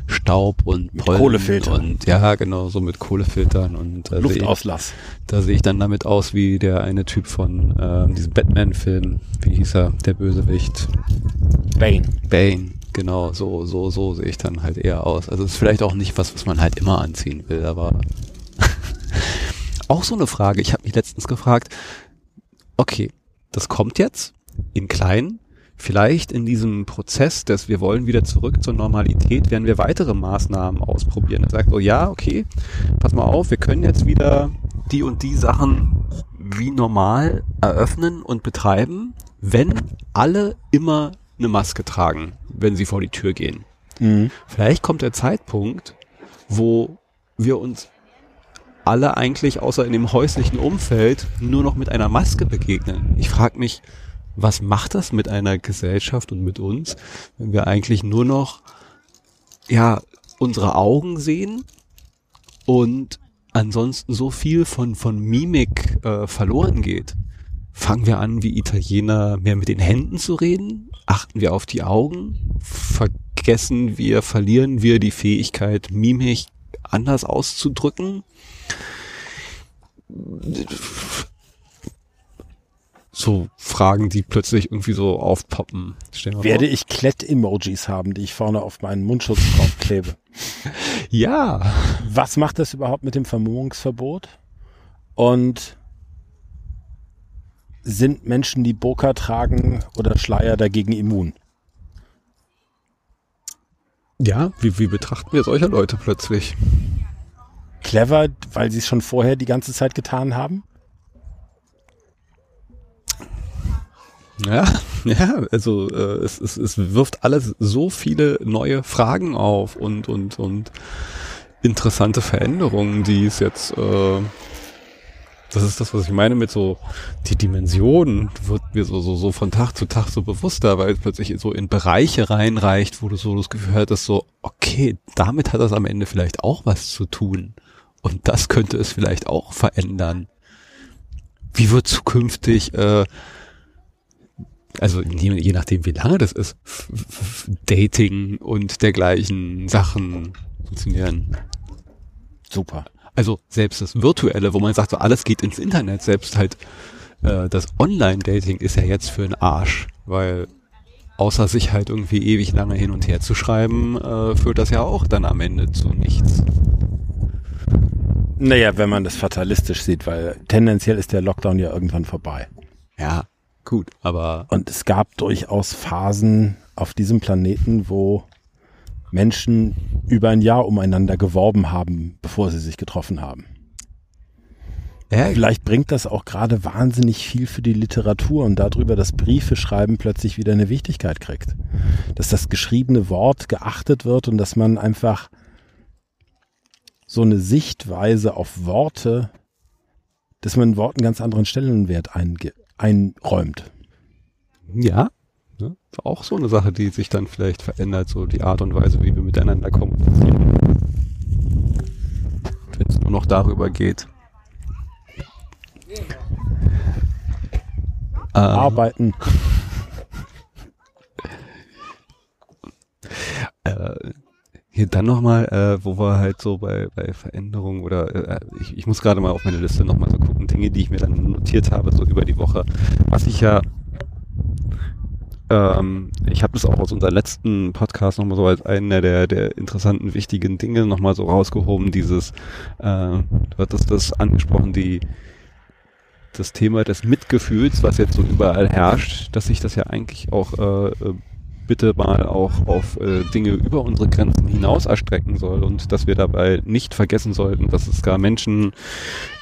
S2: Staub und
S1: Pollen Kohlefilter
S2: und ja genau so mit Kohlefiltern und
S1: äh, Luftauslass.
S2: Seh ich, da sehe ich dann damit aus wie der eine Typ von äh, diesem Batman-Film, wie hieß er, der Bösewicht?
S1: Bane.
S2: Bane. Genau, so so so sehe ich dann halt eher aus. Also ist vielleicht auch nicht was, was man halt immer anziehen will, aber auch so eine Frage. Ich habe mich letztens gefragt. Okay, das kommt jetzt in klein. vielleicht in diesem Prozess, dass wir wollen wieder zurück zur Normalität, werden wir weitere Maßnahmen ausprobieren. Er sagt so, ja, okay, pass mal auf, wir können jetzt wieder die und die Sachen wie normal eröffnen und betreiben, wenn alle immer eine Maske tragen, wenn sie vor die Tür gehen. Mhm. Vielleicht kommt der Zeitpunkt, wo wir uns alle eigentlich außer in dem häuslichen Umfeld nur noch mit einer Maske begegnen. Ich frage mich, was macht das mit einer Gesellschaft und mit uns, wenn wir eigentlich nur noch ja unsere Augen sehen und ansonsten so viel von von Mimik äh, verloren geht? Fangen wir an, wie Italiener mehr mit den Händen zu reden? Achten wir auf die Augen? Vergessen wir, verlieren wir die Fähigkeit, Mimik anders auszudrücken? So Fragen, die plötzlich irgendwie so aufpoppen.
S1: Werde vor. ich Klett-Emojis haben, die ich vorne auf meinen Mundschutz drauf klebe?
S2: ja.
S1: Was macht das überhaupt mit dem Vermummungsverbot? Und sind Menschen, die Burka tragen oder Schleier dagegen immun?
S2: Ja, wie, wie betrachten wir solche Leute plötzlich?
S1: Clever, weil sie es schon vorher die ganze Zeit getan haben?
S2: Ja, ja, also äh, es, es, es wirft alles so viele neue Fragen auf und und und interessante Veränderungen, die es jetzt äh, das ist das, was ich meine mit so, die Dimension wird mir so, so, so von Tag zu Tag so bewusster, weil es plötzlich so in Bereiche reinreicht, wo du so das Gefühl hattest, so, okay, damit hat das am Ende vielleicht auch was zu tun. Und das könnte es vielleicht auch verändern. Wie wird zukünftig äh, also je, je nachdem, wie lange das ist, Dating und dergleichen Sachen funktionieren.
S1: Super.
S2: Also selbst das Virtuelle, wo man sagt, so alles geht ins Internet, selbst halt äh, das Online-Dating ist ja jetzt für einen Arsch, weil außer sich halt irgendwie ewig lange hin und her zu schreiben, äh, führt das ja auch dann am Ende zu nichts.
S1: Naja, wenn man das fatalistisch sieht, weil tendenziell ist der Lockdown ja irgendwann vorbei.
S2: Ja, Gut, aber.
S1: Und es gab durchaus Phasen auf diesem Planeten, wo Menschen über ein Jahr umeinander geworben haben, bevor sie sich getroffen haben. Ja, Vielleicht bringt das auch gerade wahnsinnig viel für die Literatur und darüber, dass Briefe schreiben plötzlich wieder eine Wichtigkeit kriegt. Dass das geschriebene Wort geachtet wird und dass man einfach so eine Sichtweise auf Worte, dass man Worten ganz anderen Stellenwert eingibt einräumt.
S2: Ja, ne? auch so eine Sache, die sich dann vielleicht verändert, so die Art und Weise, wie wir miteinander kommunizieren. Wenn es nur noch darüber geht.
S1: Arbeiten.
S2: äh, hier dann nochmal, äh, wo wir halt so bei, bei Veränderungen oder äh, ich, ich muss gerade mal auf meine Liste nochmal so gucken, Dinge, die ich mir dann notiert habe, so über die Woche. Was ich ja ähm, ich habe das auch aus unserem letzten Podcast nochmal so als einer der, der interessanten, wichtigen Dinge nochmal so rausgehoben, dieses, äh, du hattest das angesprochen, die das Thema des Mitgefühls, was jetzt so überall herrscht, dass sich das ja eigentlich auch äh, äh bitte mal auch auf äh, Dinge über unsere Grenzen hinaus erstrecken soll und dass wir dabei nicht vergessen sollten, dass es gar Menschen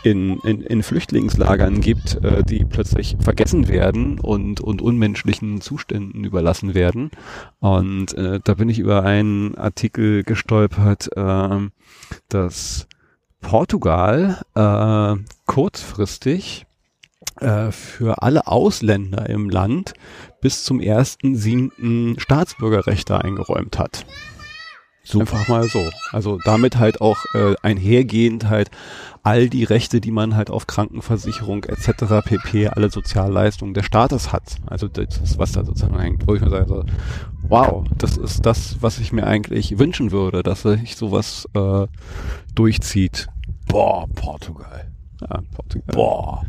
S2: in, in, in Flüchtlingslagern gibt, äh, die plötzlich vergessen werden und, und unmenschlichen Zuständen überlassen werden. Und äh, da bin ich über einen Artikel gestolpert, äh, dass Portugal äh, kurzfristig äh, für alle Ausländer im Land bis zum ersten siebten Staatsbürgerrechte eingeräumt hat. Super. Einfach mal so. Also damit halt auch äh, einhergehend halt all die Rechte, die man halt auf Krankenversicherung etc. pp. alle Sozialleistungen des Staates hat. Also das ist, was da sozusagen hängt, wo ich mir sage, so, wow, das ist das, was ich mir eigentlich wünschen würde, dass sich sowas äh, durchzieht.
S1: Boah, Portugal.
S2: Ja, Portugal.
S1: Boah.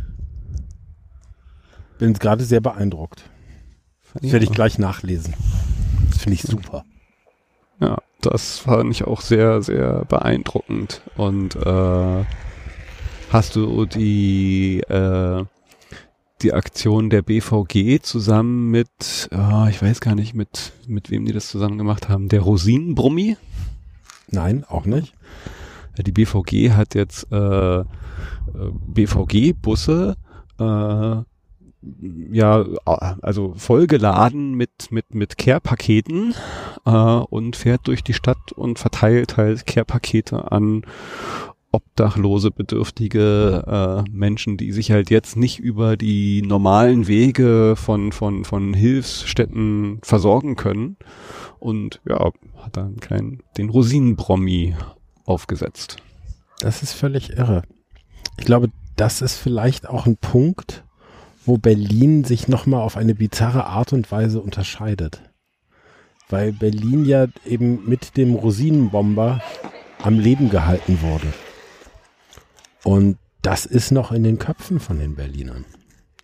S1: Bin gerade sehr beeindruckt. Das werde ich gleich nachlesen. Das finde ich super.
S2: Ja, das fand ich auch sehr, sehr beeindruckend. Und äh, hast du die, äh, die Aktion der BVG zusammen mit, oh, ich weiß gar nicht, mit, mit wem die das zusammen gemacht haben, der Rosinenbrummi.
S1: Nein, auch nicht.
S2: Die BVG hat jetzt äh, BVG-Busse äh, ja, also vollgeladen mit, mit, mit Care-Paketen äh, und fährt durch die Stadt und verteilt halt Care-Pakete an obdachlose, bedürftige äh, Menschen, die sich halt jetzt nicht über die normalen Wege von, von, von Hilfsstätten versorgen können. Und ja, hat dann keinen, den Rosinenbrommi aufgesetzt.
S1: Das ist völlig irre. Ich glaube, das ist vielleicht auch ein Punkt, wo Berlin sich nochmal auf eine bizarre Art und Weise unterscheidet. Weil Berlin ja eben mit dem Rosinenbomber am Leben gehalten wurde. Und das ist noch in den Köpfen von den Berlinern.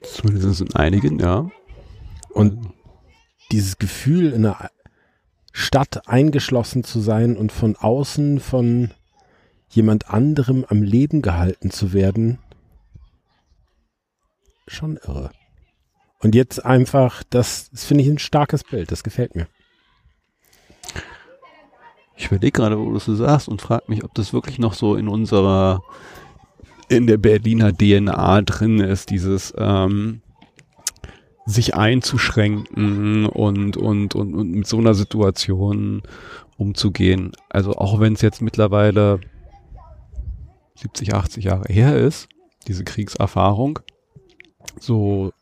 S2: Zumindest in einigen, ja.
S1: Und dieses Gefühl, in einer Stadt eingeschlossen zu sein und von außen von jemand anderem am Leben gehalten zu werden, schon irre. Und jetzt einfach, das, das finde ich ein starkes Bild, das gefällt mir.
S2: Ich überlege gerade, wo du so sagst und frage mich, ob das wirklich noch so in unserer, in der Berliner DNA drin ist, dieses ähm, sich einzuschränken und, und, und, und mit so einer Situation umzugehen. Also auch wenn es jetzt mittlerweile 70, 80 Jahre her ist, diese Kriegserfahrung, so,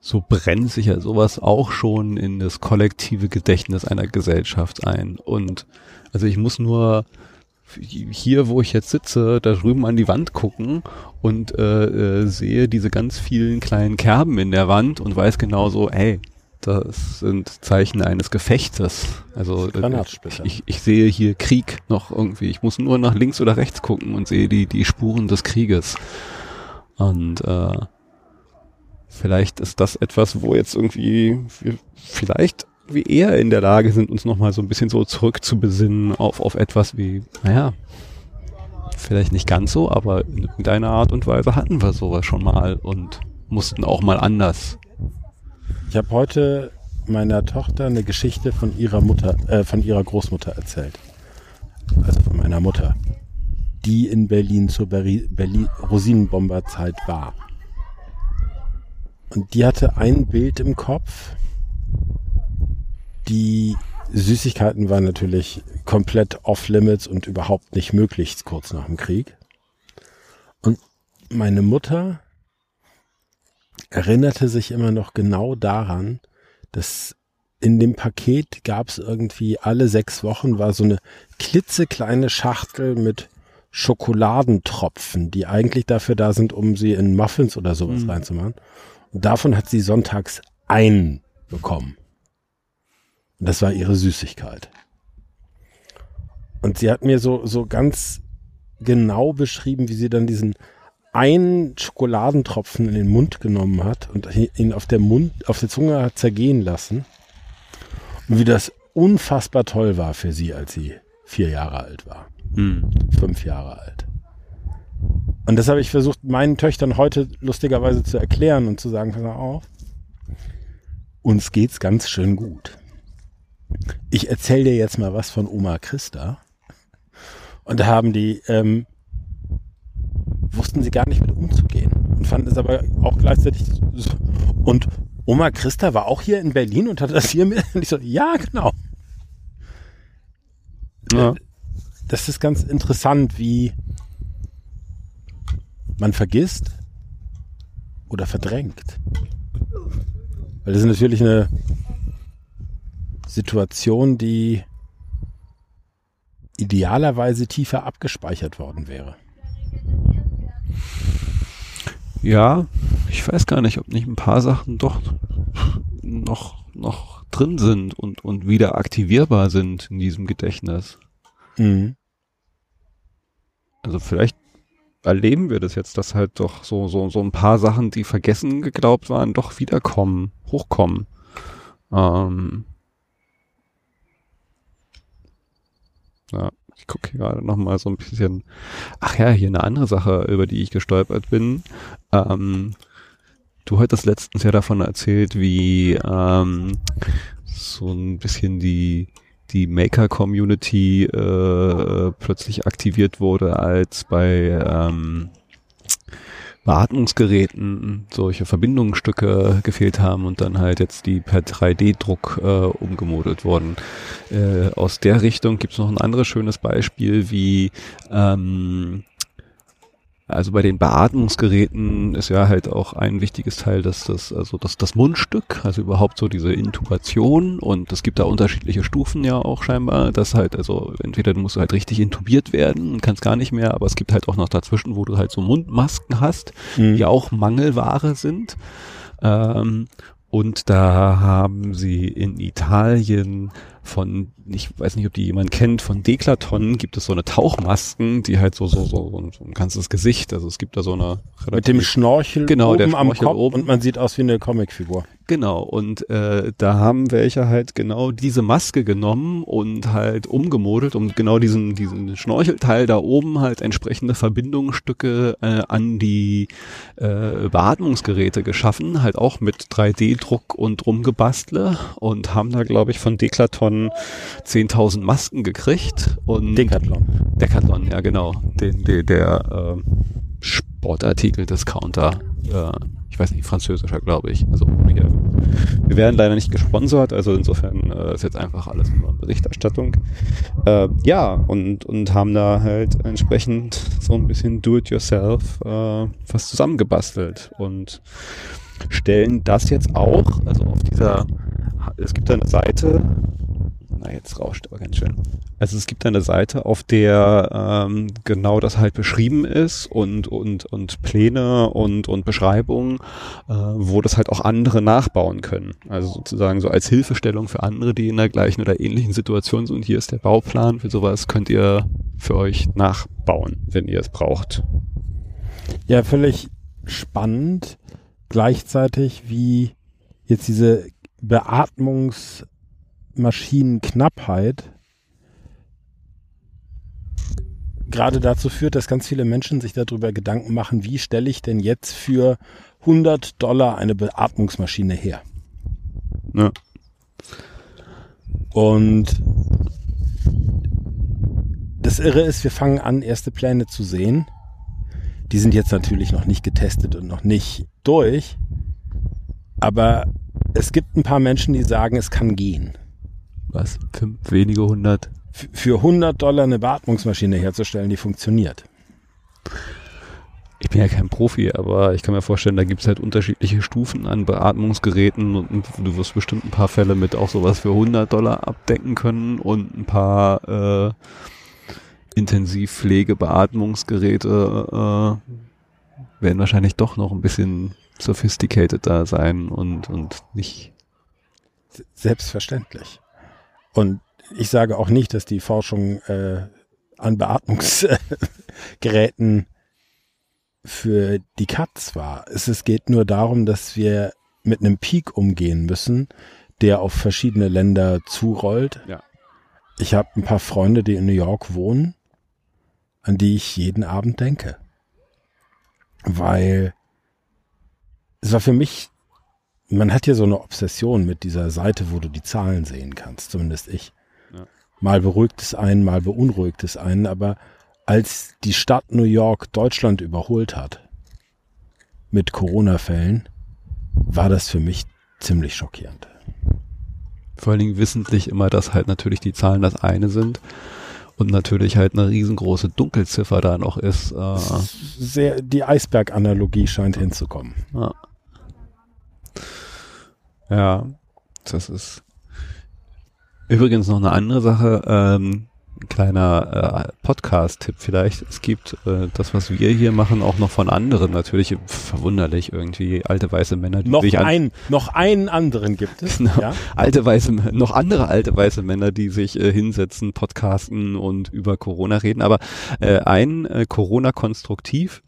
S2: so brennt sich ja sowas auch schon in das kollektive Gedächtnis einer Gesellschaft ein. Und also ich muss nur hier, wo ich jetzt sitze, da drüben an die Wand gucken und äh, äh, sehe diese ganz vielen kleinen Kerben in der Wand und weiß genau so, hey, das sind Zeichen eines Gefechtes. Also äh, ich, ich sehe hier Krieg noch irgendwie. Ich muss nur nach links oder rechts gucken und sehe die, die Spuren des Krieges. Und äh, vielleicht ist das etwas, wo jetzt irgendwie wir vielleicht wir eher in der Lage sind, uns nochmal so ein bisschen so zurückzubesinnen auf, auf etwas wie, naja, vielleicht nicht ganz so, aber in irgendeiner Art und Weise hatten wir sowas schon mal und mussten auch mal anders.
S1: Ich habe heute meiner Tochter eine Geschichte von ihrer Mutter, äh, von ihrer Großmutter erzählt. Also von meiner Mutter, die in Berlin zur Berlin Rosinenbomberzeit war. Und die hatte ein Bild im Kopf. Die Süßigkeiten waren natürlich komplett off-limits und überhaupt nicht möglich kurz nach dem Krieg. Und meine Mutter erinnerte sich immer noch genau daran, dass in dem Paket gab es irgendwie alle sechs Wochen war so eine klitzekleine Schachtel mit Schokoladentropfen, die eigentlich dafür da sind, um sie in Muffins oder sowas mhm. reinzumachen. Davon hat sie sonntags einen bekommen. Und das war ihre Süßigkeit. Und sie hat mir so, so ganz genau beschrieben, wie sie dann diesen einen Schokoladentropfen in den Mund genommen hat und ihn auf der Mund, auf der Zunge hat zergehen lassen. Und wie das unfassbar toll war für sie, als sie vier Jahre alt war. Hm. Fünf Jahre alt. Und das habe ich versucht, meinen Töchtern heute lustigerweise zu erklären und zu sagen, pass auf, uns geht's ganz schön gut. Ich erzähle dir jetzt mal was von Oma Christa. Und da haben die, ähm, wussten sie gar nicht mit umzugehen und fanden es aber auch gleichzeitig so. Und Oma Christa war auch hier in Berlin und hatte das hier mit. Und ich so, ja, genau. Ja. Das ist ganz interessant, wie man vergisst oder verdrängt. Weil das ist natürlich eine Situation, die idealerweise tiefer abgespeichert worden wäre.
S2: Ja, ich weiß gar nicht, ob nicht ein paar Sachen doch noch, noch drin sind und, und wieder aktivierbar sind in diesem Gedächtnis. Mhm. Also vielleicht erleben wir das jetzt, dass halt doch so, so, so ein paar Sachen, die vergessen geglaubt waren, doch wiederkommen, hochkommen. Ähm, ja, ich gucke hier gerade noch mal so ein bisschen. Ach ja, hier eine andere Sache, über die ich gestolpert bin. Ähm, du hattest letztens ja davon erzählt, wie ähm, so ein bisschen die die Maker-Community äh, plötzlich aktiviert wurde, als bei ähm, Beatmungsgeräten solche Verbindungsstücke gefehlt haben und dann halt jetzt die per 3D-Druck äh, umgemodelt wurden. Äh, aus der Richtung gibt es noch ein anderes schönes Beispiel, wie ähm, also bei den Beatmungsgeräten ist ja halt auch ein wichtiges Teil, dass das, also das, das Mundstück, also überhaupt so diese Intubation und es gibt da unterschiedliche Stufen ja auch scheinbar, dass halt, also entweder du musst halt richtig intubiert werden und kannst gar nicht mehr, aber es gibt halt auch noch dazwischen, wo du halt so Mundmasken hast, mhm. die auch Mangelware sind. Ähm, und da haben sie in Italien von, ich weiß nicht, ob die jemand kennt, von Deklaton gibt es so eine Tauchmasken, die halt so, so, so, so ein ganzes Gesicht, also es gibt da so eine
S1: Mit dem Schnorchel
S2: genau,
S1: oben
S2: der Schnorchel
S1: am Kopf
S2: oben.
S1: und man sieht aus wie eine Comicfigur.
S2: Genau, und äh, da haben welche halt genau diese Maske genommen und halt umgemodelt, um genau diesen, diesen Schnorchelteil da oben halt entsprechende Verbindungsstücke äh, an die äh, Beatmungsgeräte geschaffen, halt auch mit 3D-Druck und rumgebastle und haben da, glaube ich, von Decathlon 10.000 Masken gekriegt. Und
S1: Decathlon.
S2: Decathlon, ja genau, den, der, der äh, Sportartikel-Discounter. Äh, ich weiß nicht, französischer, glaube ich. Also wir, wir werden leider nicht gesponsert, also insofern äh, ist jetzt einfach alles nur Berichterstattung. Äh, ja, und, und haben da halt entsprechend so ein bisschen do-it-yourself äh, was zusammengebastelt und stellen das jetzt auch, also auf dieser, es gibt eine Seite, na jetzt rauscht aber ganz schön. Also es gibt eine Seite, auf der ähm, genau das halt beschrieben ist und und und Pläne und und Beschreibungen, äh, wo das halt auch andere nachbauen können. Also sozusagen so als Hilfestellung für andere, die in der gleichen oder ähnlichen Situation sind. Und hier ist der Bauplan für sowas. Könnt ihr für euch nachbauen, wenn ihr es braucht.
S1: Ja, völlig spannend. Gleichzeitig wie jetzt diese Beatmungsmaschinenknappheit gerade dazu führt, dass ganz viele Menschen sich darüber Gedanken machen, wie stelle ich denn jetzt für 100 Dollar eine Beatmungsmaschine her?
S2: Ja.
S1: Und das Irre ist, wir fangen an, erste Pläne zu sehen. Die sind jetzt natürlich noch nicht getestet und noch nicht durch. Aber es gibt ein paar Menschen, die sagen, es kann gehen.
S2: Was? Fünf, wenige hundert?
S1: Für 100 Dollar eine Beatmungsmaschine herzustellen, die funktioniert.
S2: Ich bin ja kein Profi, aber ich kann mir vorstellen, da gibt es halt unterschiedliche Stufen an Beatmungsgeräten und du wirst bestimmt ein paar Fälle mit auch sowas für 100 Dollar abdecken können und ein paar äh, Intensivpflege-Beatmungsgeräte äh, werden wahrscheinlich doch noch ein bisschen sophisticated da sein und, und nicht.
S1: Selbstverständlich. Und ich sage auch nicht, dass die Forschung äh, an Beatmungsgeräten für die Katz war. Es, es geht nur darum, dass wir mit einem Peak umgehen müssen, der auf verschiedene Länder zurollt.
S2: Ja.
S1: Ich habe ein paar Freunde, die in New York wohnen, an die ich jeden Abend denke. Weil es war für mich, man hat ja so eine Obsession mit dieser Seite, wo du die Zahlen sehen kannst, zumindest ich.
S2: Ja.
S1: Mal beruhigt es einen, mal beunruhigt es einen, aber als die Stadt New York Deutschland überholt hat mit Corona-Fällen, war das für mich ziemlich schockierend.
S2: Vor allen Dingen wissentlich immer, dass halt natürlich die Zahlen das eine sind und natürlich halt eine riesengroße Dunkelziffer da noch ist. Äh,
S1: Sehr, die Eisberg-Analogie scheint hinzukommen.
S2: ja. Ja, das ist übrigens noch eine andere Sache. Ähm, ein kleiner äh, Podcast-Tipp vielleicht. Es gibt äh, das, was wir hier machen, auch noch von anderen. Natürlich verwunderlich irgendwie alte weiße Männer, die
S1: Noch,
S2: sich an,
S1: ein, noch einen anderen gibt es.
S2: Genau.
S1: Ja?
S2: alte weiße, noch andere alte weiße Männer, die sich äh, hinsetzen, podcasten und über Corona reden. Aber äh, ein äh, Corona-Konstruktiv,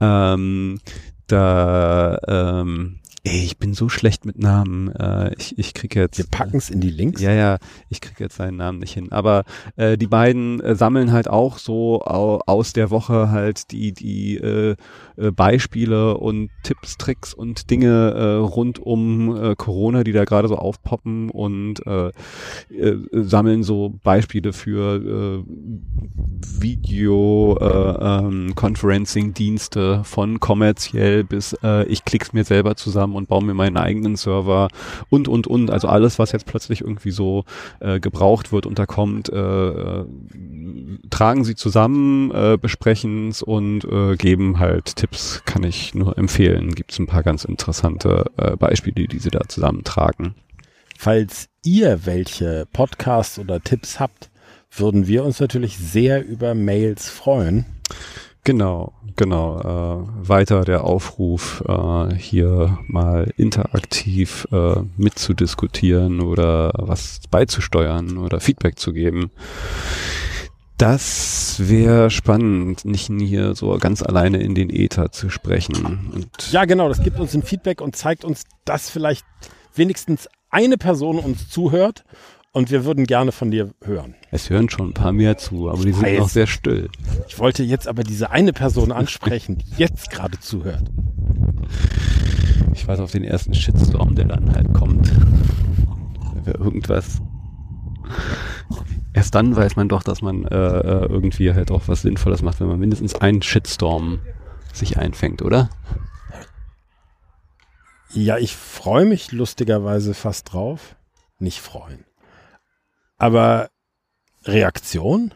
S2: ähm, da ähm, Ey, ich bin so schlecht mit Namen. Äh, ich, ich krieg jetzt.
S1: Wir packen es in die Links.
S2: Ja, ja, ich krieg jetzt seinen Namen nicht hin. Aber äh, die beiden äh, sammeln halt auch so au aus der Woche halt die, die äh, äh, Beispiele und Tipps, Tricks und Dinge äh, rund um äh, Corona, die da gerade so aufpoppen und äh, äh, sammeln so Beispiele für äh, Video äh, ähm, Conferencing Dienste von kommerziell bis äh, ich klick's mir selber zusammen und baue mir meinen eigenen Server und und und also alles was jetzt plötzlich irgendwie so äh, gebraucht wird und da kommt äh, äh tragen sie zusammen äh, besprechen es und äh, geben halt Tipps kann ich nur empfehlen. Gibt es ein paar ganz interessante äh, Beispiele, die sie da zusammentragen.
S1: Falls ihr welche Podcasts oder Tipps habt, würden wir uns natürlich sehr über Mails freuen.
S2: Genau, genau. Äh, weiter der Aufruf, äh, hier mal interaktiv äh, mitzudiskutieren oder was beizusteuern oder Feedback zu geben. Das wäre spannend, nicht hier so ganz alleine in den Äther zu sprechen.
S1: Und ja, genau, das gibt uns ein Feedback und zeigt uns, dass vielleicht wenigstens eine Person uns zuhört und wir würden gerne von dir hören.
S2: Es hören schon ein paar mehr zu, aber die sind Weiß. noch sehr still.
S1: Ich wollte jetzt aber diese eine Person ansprechen, die jetzt gerade zuhört.
S2: Ich warte auf den ersten Shitstorm, der dann halt kommt. Wenn wir irgendwas erst dann weiß man doch, dass man äh, äh, irgendwie halt auch was Sinnvolles macht, wenn man mindestens einen Shitstorm sich einfängt, oder?
S1: Ja, ich freue mich lustigerweise fast drauf. Nicht freuen. Aber Reaktion?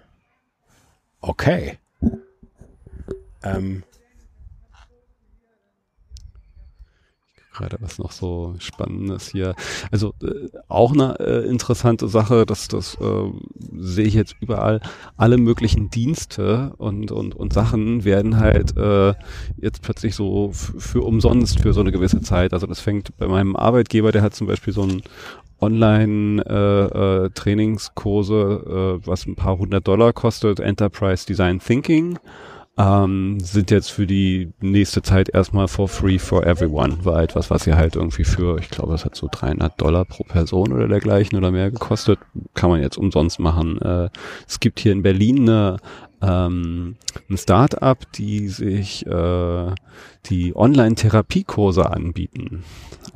S1: Okay. Ähm,
S2: gerade was noch so Spannendes hier. Also äh, auch eine äh, interessante Sache, dass das äh, sehe ich jetzt überall. Alle möglichen Dienste und und und Sachen werden halt äh, jetzt plötzlich so für umsonst für so eine gewisse Zeit. Also das fängt bei meinem Arbeitgeber, der hat zum Beispiel so ein Online-Trainingskurse, äh, äh, was ein paar hundert Dollar kostet, Enterprise Design Thinking ähm, sind jetzt für die nächste Zeit erstmal for free for everyone. War etwas, was ihr halt irgendwie für, ich glaube, es hat so 300 Dollar pro Person oder dergleichen oder mehr gekostet. Kann man jetzt umsonst machen. Äh, es gibt hier in Berlin eine ähm, ein Start-up, die sich äh, die Online-Therapiekurse anbieten.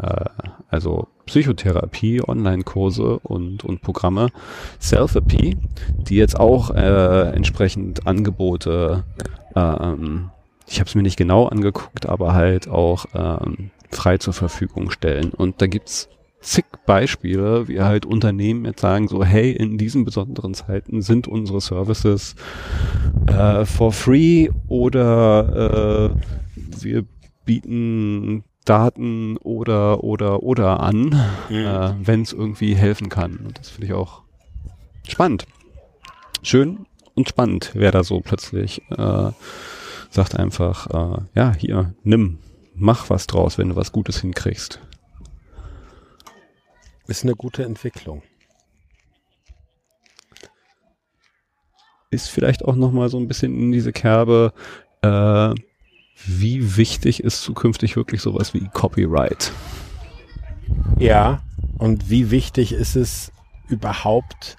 S2: Äh, also Psychotherapie, Online-Kurse und, und Programme, Selfie, die jetzt auch äh, entsprechend Angebote ähm, ich habe es mir nicht genau angeguckt, aber halt auch ähm, frei zur Verfügung stellen. Und da gibt's zig Beispiele, wie halt Unternehmen jetzt sagen so, hey, in diesen besonderen Zeiten sind unsere Services äh, for free oder äh, wir bieten Daten oder oder oder an, mhm. äh, wenn es irgendwie helfen kann. Und das finde ich auch spannend. Schön und spannend, wer da so plötzlich äh, sagt einfach, äh, ja, hier, nimm, mach was draus, wenn du was Gutes hinkriegst.
S1: Ist eine gute Entwicklung.
S2: Ist vielleicht auch nochmal so ein bisschen in diese Kerbe, äh, wie wichtig ist zukünftig wirklich sowas wie Copyright?
S1: Ja, und wie wichtig ist es überhaupt,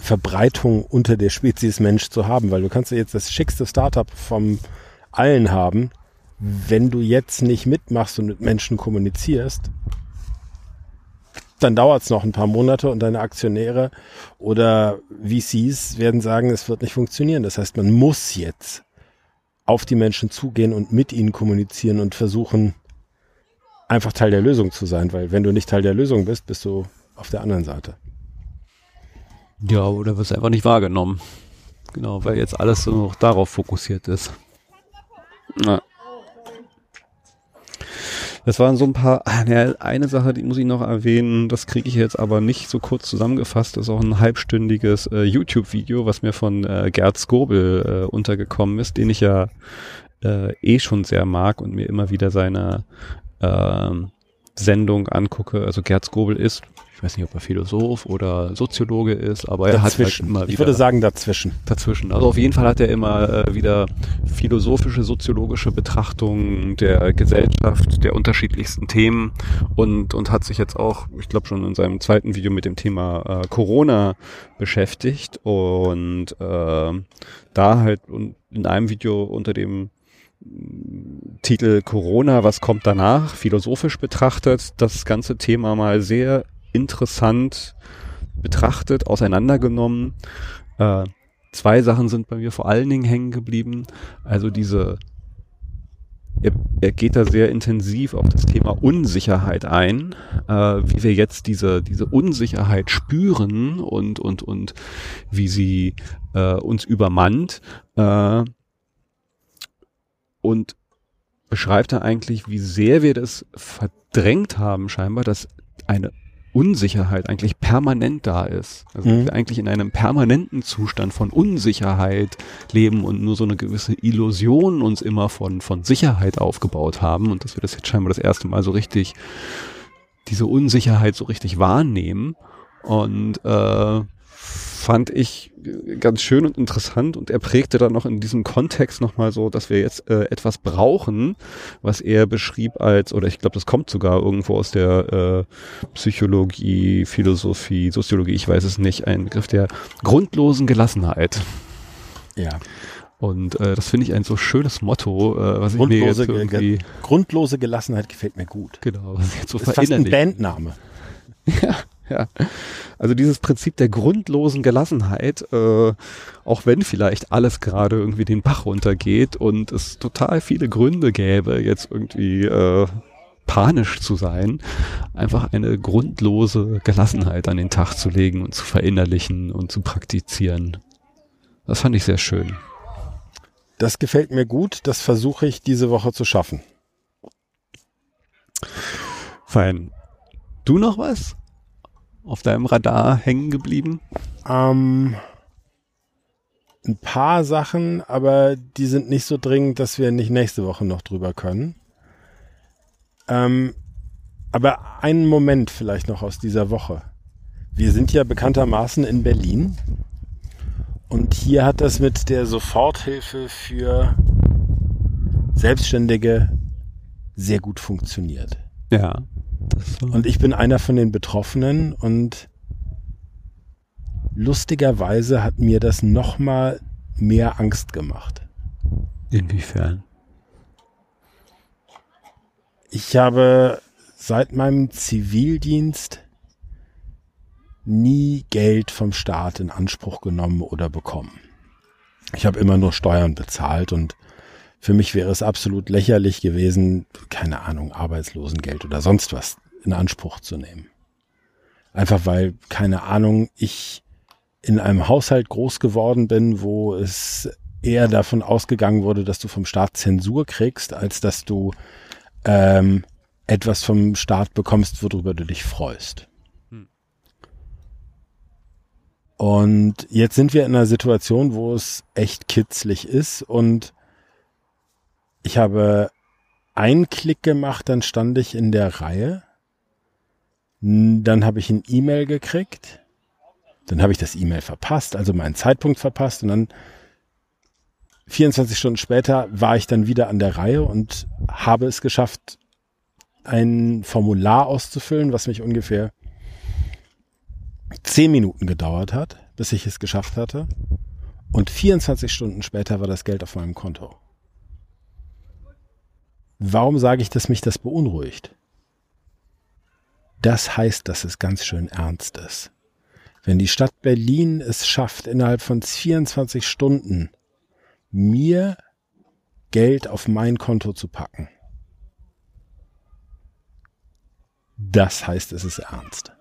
S1: Verbreitung unter der Spezies Mensch zu haben, weil du kannst ja jetzt das schickste Startup vom allen haben. Wenn du jetzt nicht mitmachst und mit Menschen kommunizierst, dann dauert es noch ein paar Monate und deine Aktionäre oder VCs werden sagen, es wird nicht funktionieren. Das heißt, man muss jetzt auf die Menschen zugehen und mit ihnen kommunizieren und versuchen, einfach Teil der Lösung zu sein, weil wenn du nicht Teil der Lösung bist, bist du auf der anderen Seite.
S2: Ja, oder wird es einfach nicht wahrgenommen. Genau, weil jetzt alles so noch darauf fokussiert ist. Na. Das waren so ein paar, ah, ja, eine Sache, die muss ich noch erwähnen, das kriege ich jetzt aber nicht so kurz zusammengefasst, das ist auch ein halbstündiges äh, YouTube-Video, was mir von äh, Gerd Skobel äh, untergekommen ist, den ich ja äh, eh schon sehr mag und mir immer wieder seine ähm, Sendung angucke, also Gerd Skobel ist, ich weiß nicht, ob er Philosoph oder Soziologe ist, aber er
S1: dazwischen.
S2: hat halt immer wieder.
S1: Ich würde sagen dazwischen.
S2: Dazwischen. Also auf jeden Fall hat er immer äh, wieder philosophische, soziologische Betrachtungen der Gesellschaft, der unterschiedlichsten Themen und, und hat sich jetzt auch, ich glaube schon in seinem zweiten Video mit dem Thema äh, Corona beschäftigt und äh, da halt in einem Video unter dem Titel Corona, was kommt danach, philosophisch betrachtet, das ganze Thema mal sehr interessant betrachtet, auseinandergenommen. Äh, zwei Sachen sind bei mir vor allen Dingen hängen geblieben. Also diese, er, er geht da sehr intensiv auf das Thema Unsicherheit ein, äh, wie wir jetzt diese, diese Unsicherheit spüren und, und, und wie sie äh, uns übermannt. Äh, und beschreibt er eigentlich, wie sehr wir das verdrängt haben, scheinbar, dass eine Unsicherheit eigentlich permanent da ist. Also mhm. wir eigentlich in einem permanenten Zustand von Unsicherheit leben und nur so eine gewisse Illusion uns immer von, von Sicherheit aufgebaut haben und dass wir das jetzt scheinbar das erste Mal so richtig, diese Unsicherheit so richtig wahrnehmen. Und äh, fand ich ganz schön und interessant und er prägte dann noch in diesem Kontext nochmal so, dass wir jetzt äh, etwas brauchen, was er beschrieb als, oder ich glaube, das kommt sogar irgendwo aus der äh, Psychologie, Philosophie, Soziologie, ich weiß es nicht, ein Begriff der grundlosen Gelassenheit.
S1: Ja.
S2: Und äh, das finde ich ein so schönes Motto, äh, was ich mir jetzt irgendwie...
S1: Grundlose Gelassenheit gefällt mir gut.
S2: Genau,
S1: was ich jetzt so ist fast ein Bandname.
S2: Ja. Ja. Also dieses Prinzip der grundlosen Gelassenheit, äh, auch wenn vielleicht alles gerade irgendwie den Bach runtergeht und es total viele Gründe gäbe, jetzt irgendwie äh, panisch zu sein, einfach eine grundlose Gelassenheit an den Tag zu legen und zu verinnerlichen und zu praktizieren. Das fand ich sehr schön.
S1: Das gefällt mir gut, das versuche ich diese Woche zu schaffen.
S2: Fein. Du noch was? Auf deinem Radar hängen geblieben?
S1: Ähm, ein paar Sachen, aber die sind nicht so dringend, dass wir nicht nächste Woche noch drüber können. Ähm, aber einen Moment vielleicht noch aus dieser Woche. Wir sind ja bekanntermaßen in Berlin und hier hat das mit der Soforthilfe für Selbstständige sehr gut funktioniert.
S2: Ja.
S1: Und ich bin einer von den Betroffenen und lustigerweise hat mir das nochmal mehr Angst gemacht.
S2: Inwiefern?
S1: Ich habe seit meinem Zivildienst nie Geld vom Staat in Anspruch genommen oder bekommen. Ich habe immer nur Steuern bezahlt und für mich wäre es absolut lächerlich gewesen, keine Ahnung, Arbeitslosengeld oder sonst was in Anspruch zu nehmen. Einfach weil, keine Ahnung, ich in einem Haushalt groß geworden bin, wo es eher davon ausgegangen wurde, dass du vom Staat Zensur kriegst, als dass du ähm, etwas vom Staat bekommst, worüber du dich freust. Hm. Und jetzt sind wir in einer Situation, wo es echt kitzlig ist und ich habe einen Klick gemacht, dann stand ich in der Reihe. Dann habe ich ein E-Mail gekriegt. Dann habe ich das E-Mail verpasst, also meinen Zeitpunkt verpasst. Und dann 24 Stunden später war ich dann wieder an der Reihe und habe es geschafft, ein Formular auszufüllen, was mich ungefähr zehn Minuten gedauert hat, bis ich es geschafft hatte. Und 24 Stunden später war das Geld auf meinem Konto. Warum sage ich, dass mich das beunruhigt? Das heißt, dass es ganz schön ernst ist. Wenn die Stadt Berlin es schafft, innerhalb von 24 Stunden mir Geld auf mein Konto zu packen, das heißt, es ist ernst.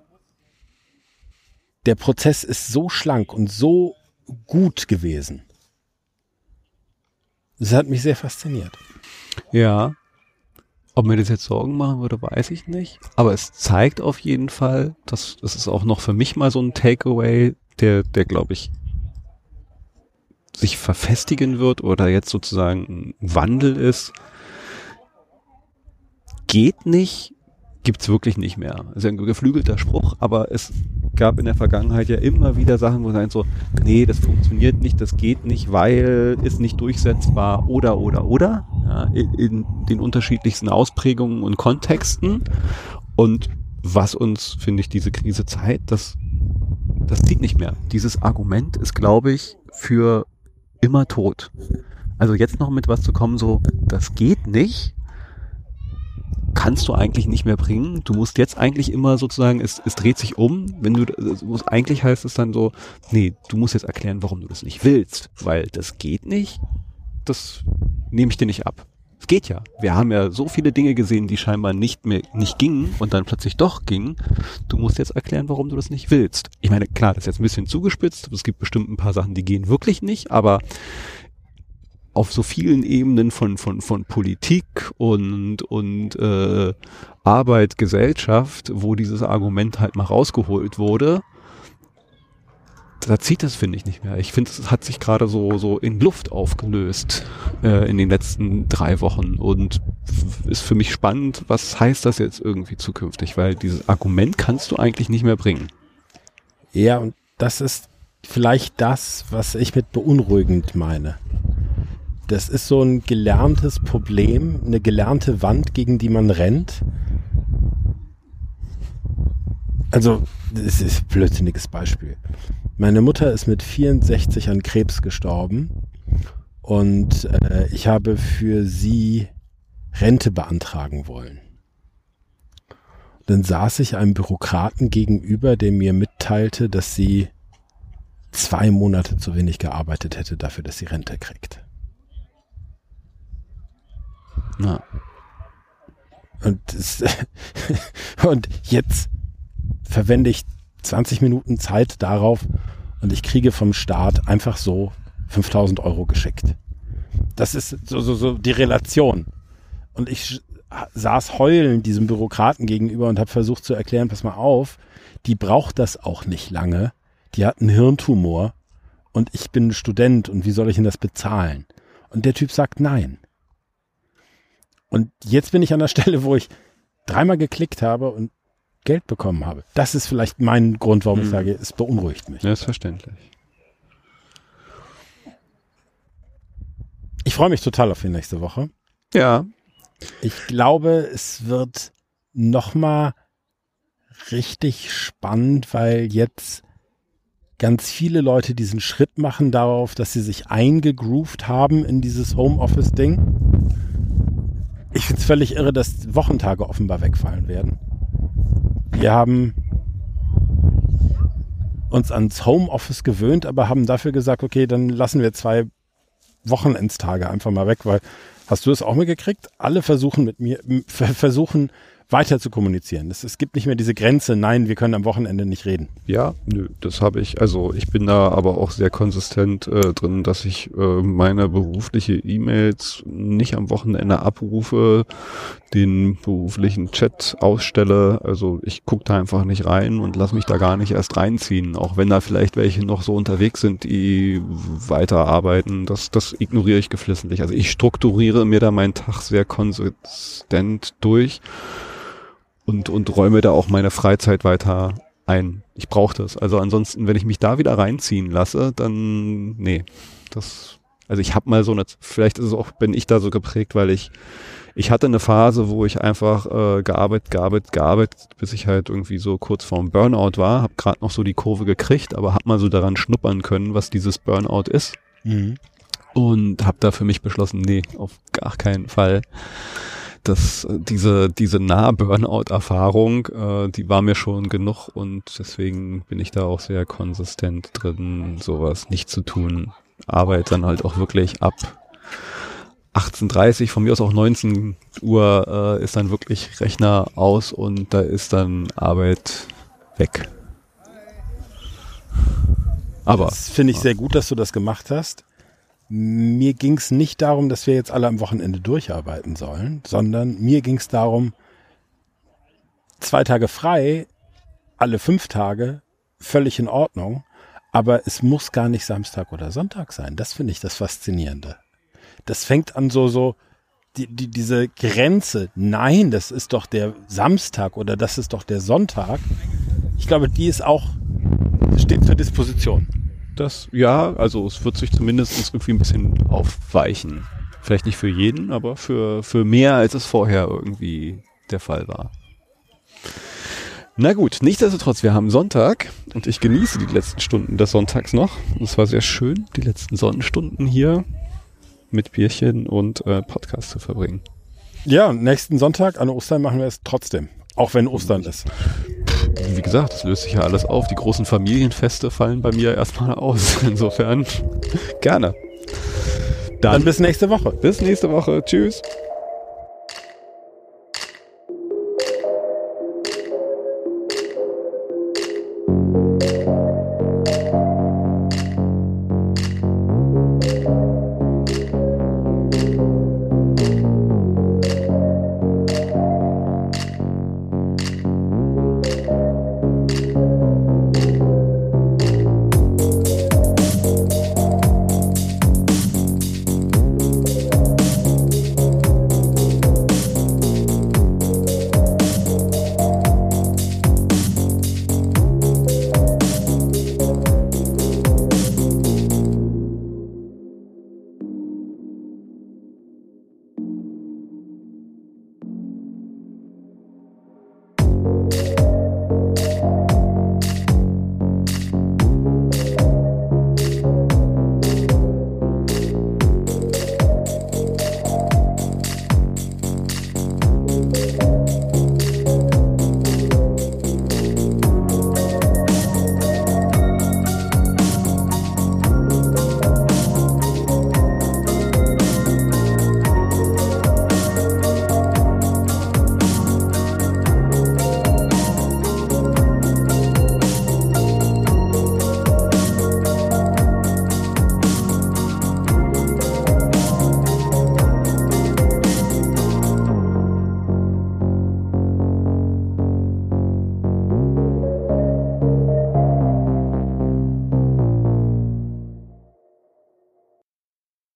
S1: Der Prozess ist so schlank und so gut gewesen. Das hat mich sehr fasziniert.
S2: Ja, ob mir das jetzt Sorgen machen würde, weiß ich nicht. Aber es zeigt auf jeden Fall, dass das ist auch noch für mich mal so ein Takeaway, der, der glaube ich sich verfestigen wird oder jetzt sozusagen ein Wandel ist. Geht nicht gibt's wirklich nicht mehr. Ist ein geflügelter Spruch, aber es gab in der Vergangenheit ja immer wieder Sachen, wo sein so, nee, das funktioniert nicht, das geht nicht, weil ist nicht durchsetzbar oder oder oder ja, in, den unterschiedlichsten Ausprägungen und Kontexten. Und was uns, finde ich, diese Krise zeigt, das, das zieht nicht mehr. Dieses Argument ist, glaube ich, für immer tot. Also jetzt noch mit was zu kommen, so, das geht nicht, kannst du eigentlich nicht mehr bringen. Du musst jetzt eigentlich immer sozusagen, es, es dreht sich um, wenn du, musst, eigentlich heißt es dann so, nee, du musst jetzt erklären, warum du das nicht willst, weil das geht nicht, das nehme ich dir nicht ab. Es geht ja. Wir haben ja so viele Dinge gesehen, die scheinbar nicht mehr, nicht gingen und dann plötzlich doch gingen. Du musst jetzt erklären, warum du das nicht willst. Ich meine, klar, das ist jetzt ein bisschen zugespitzt. Es gibt bestimmt ein paar Sachen, die gehen wirklich nicht, aber auf so vielen Ebenen von, von, von Politik und, und äh, Arbeit, Gesellschaft, wo dieses Argument halt mal rausgeholt wurde, da zieht das, finde ich, nicht mehr. Ich finde, es hat sich gerade so, so in Luft aufgelöst äh, in den letzten drei Wochen und ist für mich spannend, was heißt das jetzt irgendwie zukünftig, weil dieses Argument kannst du eigentlich nicht mehr bringen.
S1: Ja, und das ist vielleicht das, was ich mit beunruhigend meine. Das ist so ein gelerntes Problem, eine gelernte Wand, gegen die man rennt. Also, das ist ein blödsinniges Beispiel. Meine Mutter ist mit 64 an Krebs gestorben und äh, ich habe für sie Rente beantragen wollen. Dann saß ich einem Bürokraten gegenüber, der mir mitteilte, dass sie zwei Monate zu wenig gearbeitet hätte dafür, dass sie Rente kriegt. Na. Und, das, und jetzt verwende ich 20 Minuten Zeit darauf und ich kriege vom Staat einfach so 5000 Euro geschickt. Das ist so, so, so die Relation. Und ich saß heulend diesem Bürokraten gegenüber und habe versucht zu erklären, pass mal auf, die braucht das auch nicht lange. Die hat einen Hirntumor und ich bin Student und wie soll ich denn das bezahlen? Und der Typ sagt nein. Und jetzt bin ich an der Stelle, wo ich dreimal geklickt habe und Geld bekommen habe. Das ist vielleicht mein Grund, warum hm. ich sage, es beunruhigt mich.
S2: Das ist verständlich.
S1: Ich freue mich total auf die nächste Woche.
S2: Ja.
S1: Ich glaube, es wird nochmal richtig spannend, weil jetzt ganz viele Leute diesen Schritt machen darauf, dass sie sich eingegroovt haben in dieses Homeoffice-Ding ich finde es völlig irre, dass Wochentage offenbar wegfallen werden. Wir haben uns ans Homeoffice gewöhnt, aber haben dafür gesagt, okay, dann lassen wir zwei Wochenendstage einfach mal weg, weil hast du es auch mitgekriegt? Alle versuchen mit mir, versuchen weiter zu kommunizieren. Es, es gibt nicht mehr diese Grenze, nein, wir können am Wochenende nicht reden.
S2: Ja, nö, das habe ich. Also ich bin da aber auch sehr konsistent äh, drin, dass ich äh, meine berufliche E-Mails nicht am Wochenende abrufe, den beruflichen Chat ausstelle. Also ich gucke da einfach nicht rein und lass mich da gar nicht erst reinziehen. Auch wenn da vielleicht welche noch so unterwegs sind, die weiterarbeiten, das, das ignoriere ich geflissentlich. Also ich strukturiere mir da meinen Tag sehr konsistent durch und, und räume da auch meine Freizeit weiter ein. Ich brauche das. Also ansonsten, wenn ich mich da wieder reinziehen lasse, dann nee, das also ich habe mal so eine vielleicht ist es auch bin ich da so geprägt, weil ich ich hatte eine Phase, wo ich einfach äh, gearbeitet, gearbeitet, gearbeitet, bis ich halt irgendwie so kurz vorm Burnout war, habe gerade noch so die Kurve gekriegt, aber habe mal so daran schnuppern können, was dieses Burnout ist. Mhm. Und habe da für mich beschlossen, nee, auf gar keinen Fall das, diese, diese Nah-Burnout-Erfahrung, äh, die war mir schon genug und deswegen bin ich da auch sehr konsistent drin, sowas nicht zu tun. Arbeit dann halt auch wirklich ab 18.30 von mir aus auch 19 Uhr äh, ist dann wirklich Rechner aus und da ist dann Arbeit weg.
S1: Aber. Das finde ich sehr gut, dass du das gemacht hast. Mir ging es nicht darum, dass wir jetzt alle am Wochenende durcharbeiten sollen, sondern mir ging es darum, zwei Tage frei, alle fünf Tage, völlig in Ordnung, aber es muss gar nicht Samstag oder Sonntag sein. Das finde ich das Faszinierende. Das fängt an so, so die, die, diese Grenze, nein, das ist doch der Samstag oder das ist doch der Sonntag, ich glaube, die ist auch, steht zur Disposition.
S2: Das, ja, also es wird sich zumindest irgendwie ein bisschen aufweichen. Vielleicht nicht für jeden, aber für, für mehr, als es vorher irgendwie der Fall war. Na gut, nichtsdestotrotz, wir haben Sonntag und ich genieße die letzten Stunden des Sonntags noch. Es war sehr schön, die letzten Sonnenstunden hier mit Bierchen und äh, Podcast zu verbringen.
S1: Ja, nächsten Sonntag an Ostern machen wir es trotzdem. Auch wenn Ostern ist.
S2: Wie gesagt, es löst sich ja alles auf. Die großen Familienfeste fallen bei mir erstmal aus. Insofern gerne.
S1: Dann, Dann bis nächste Woche.
S2: Bis nächste Woche. Tschüss.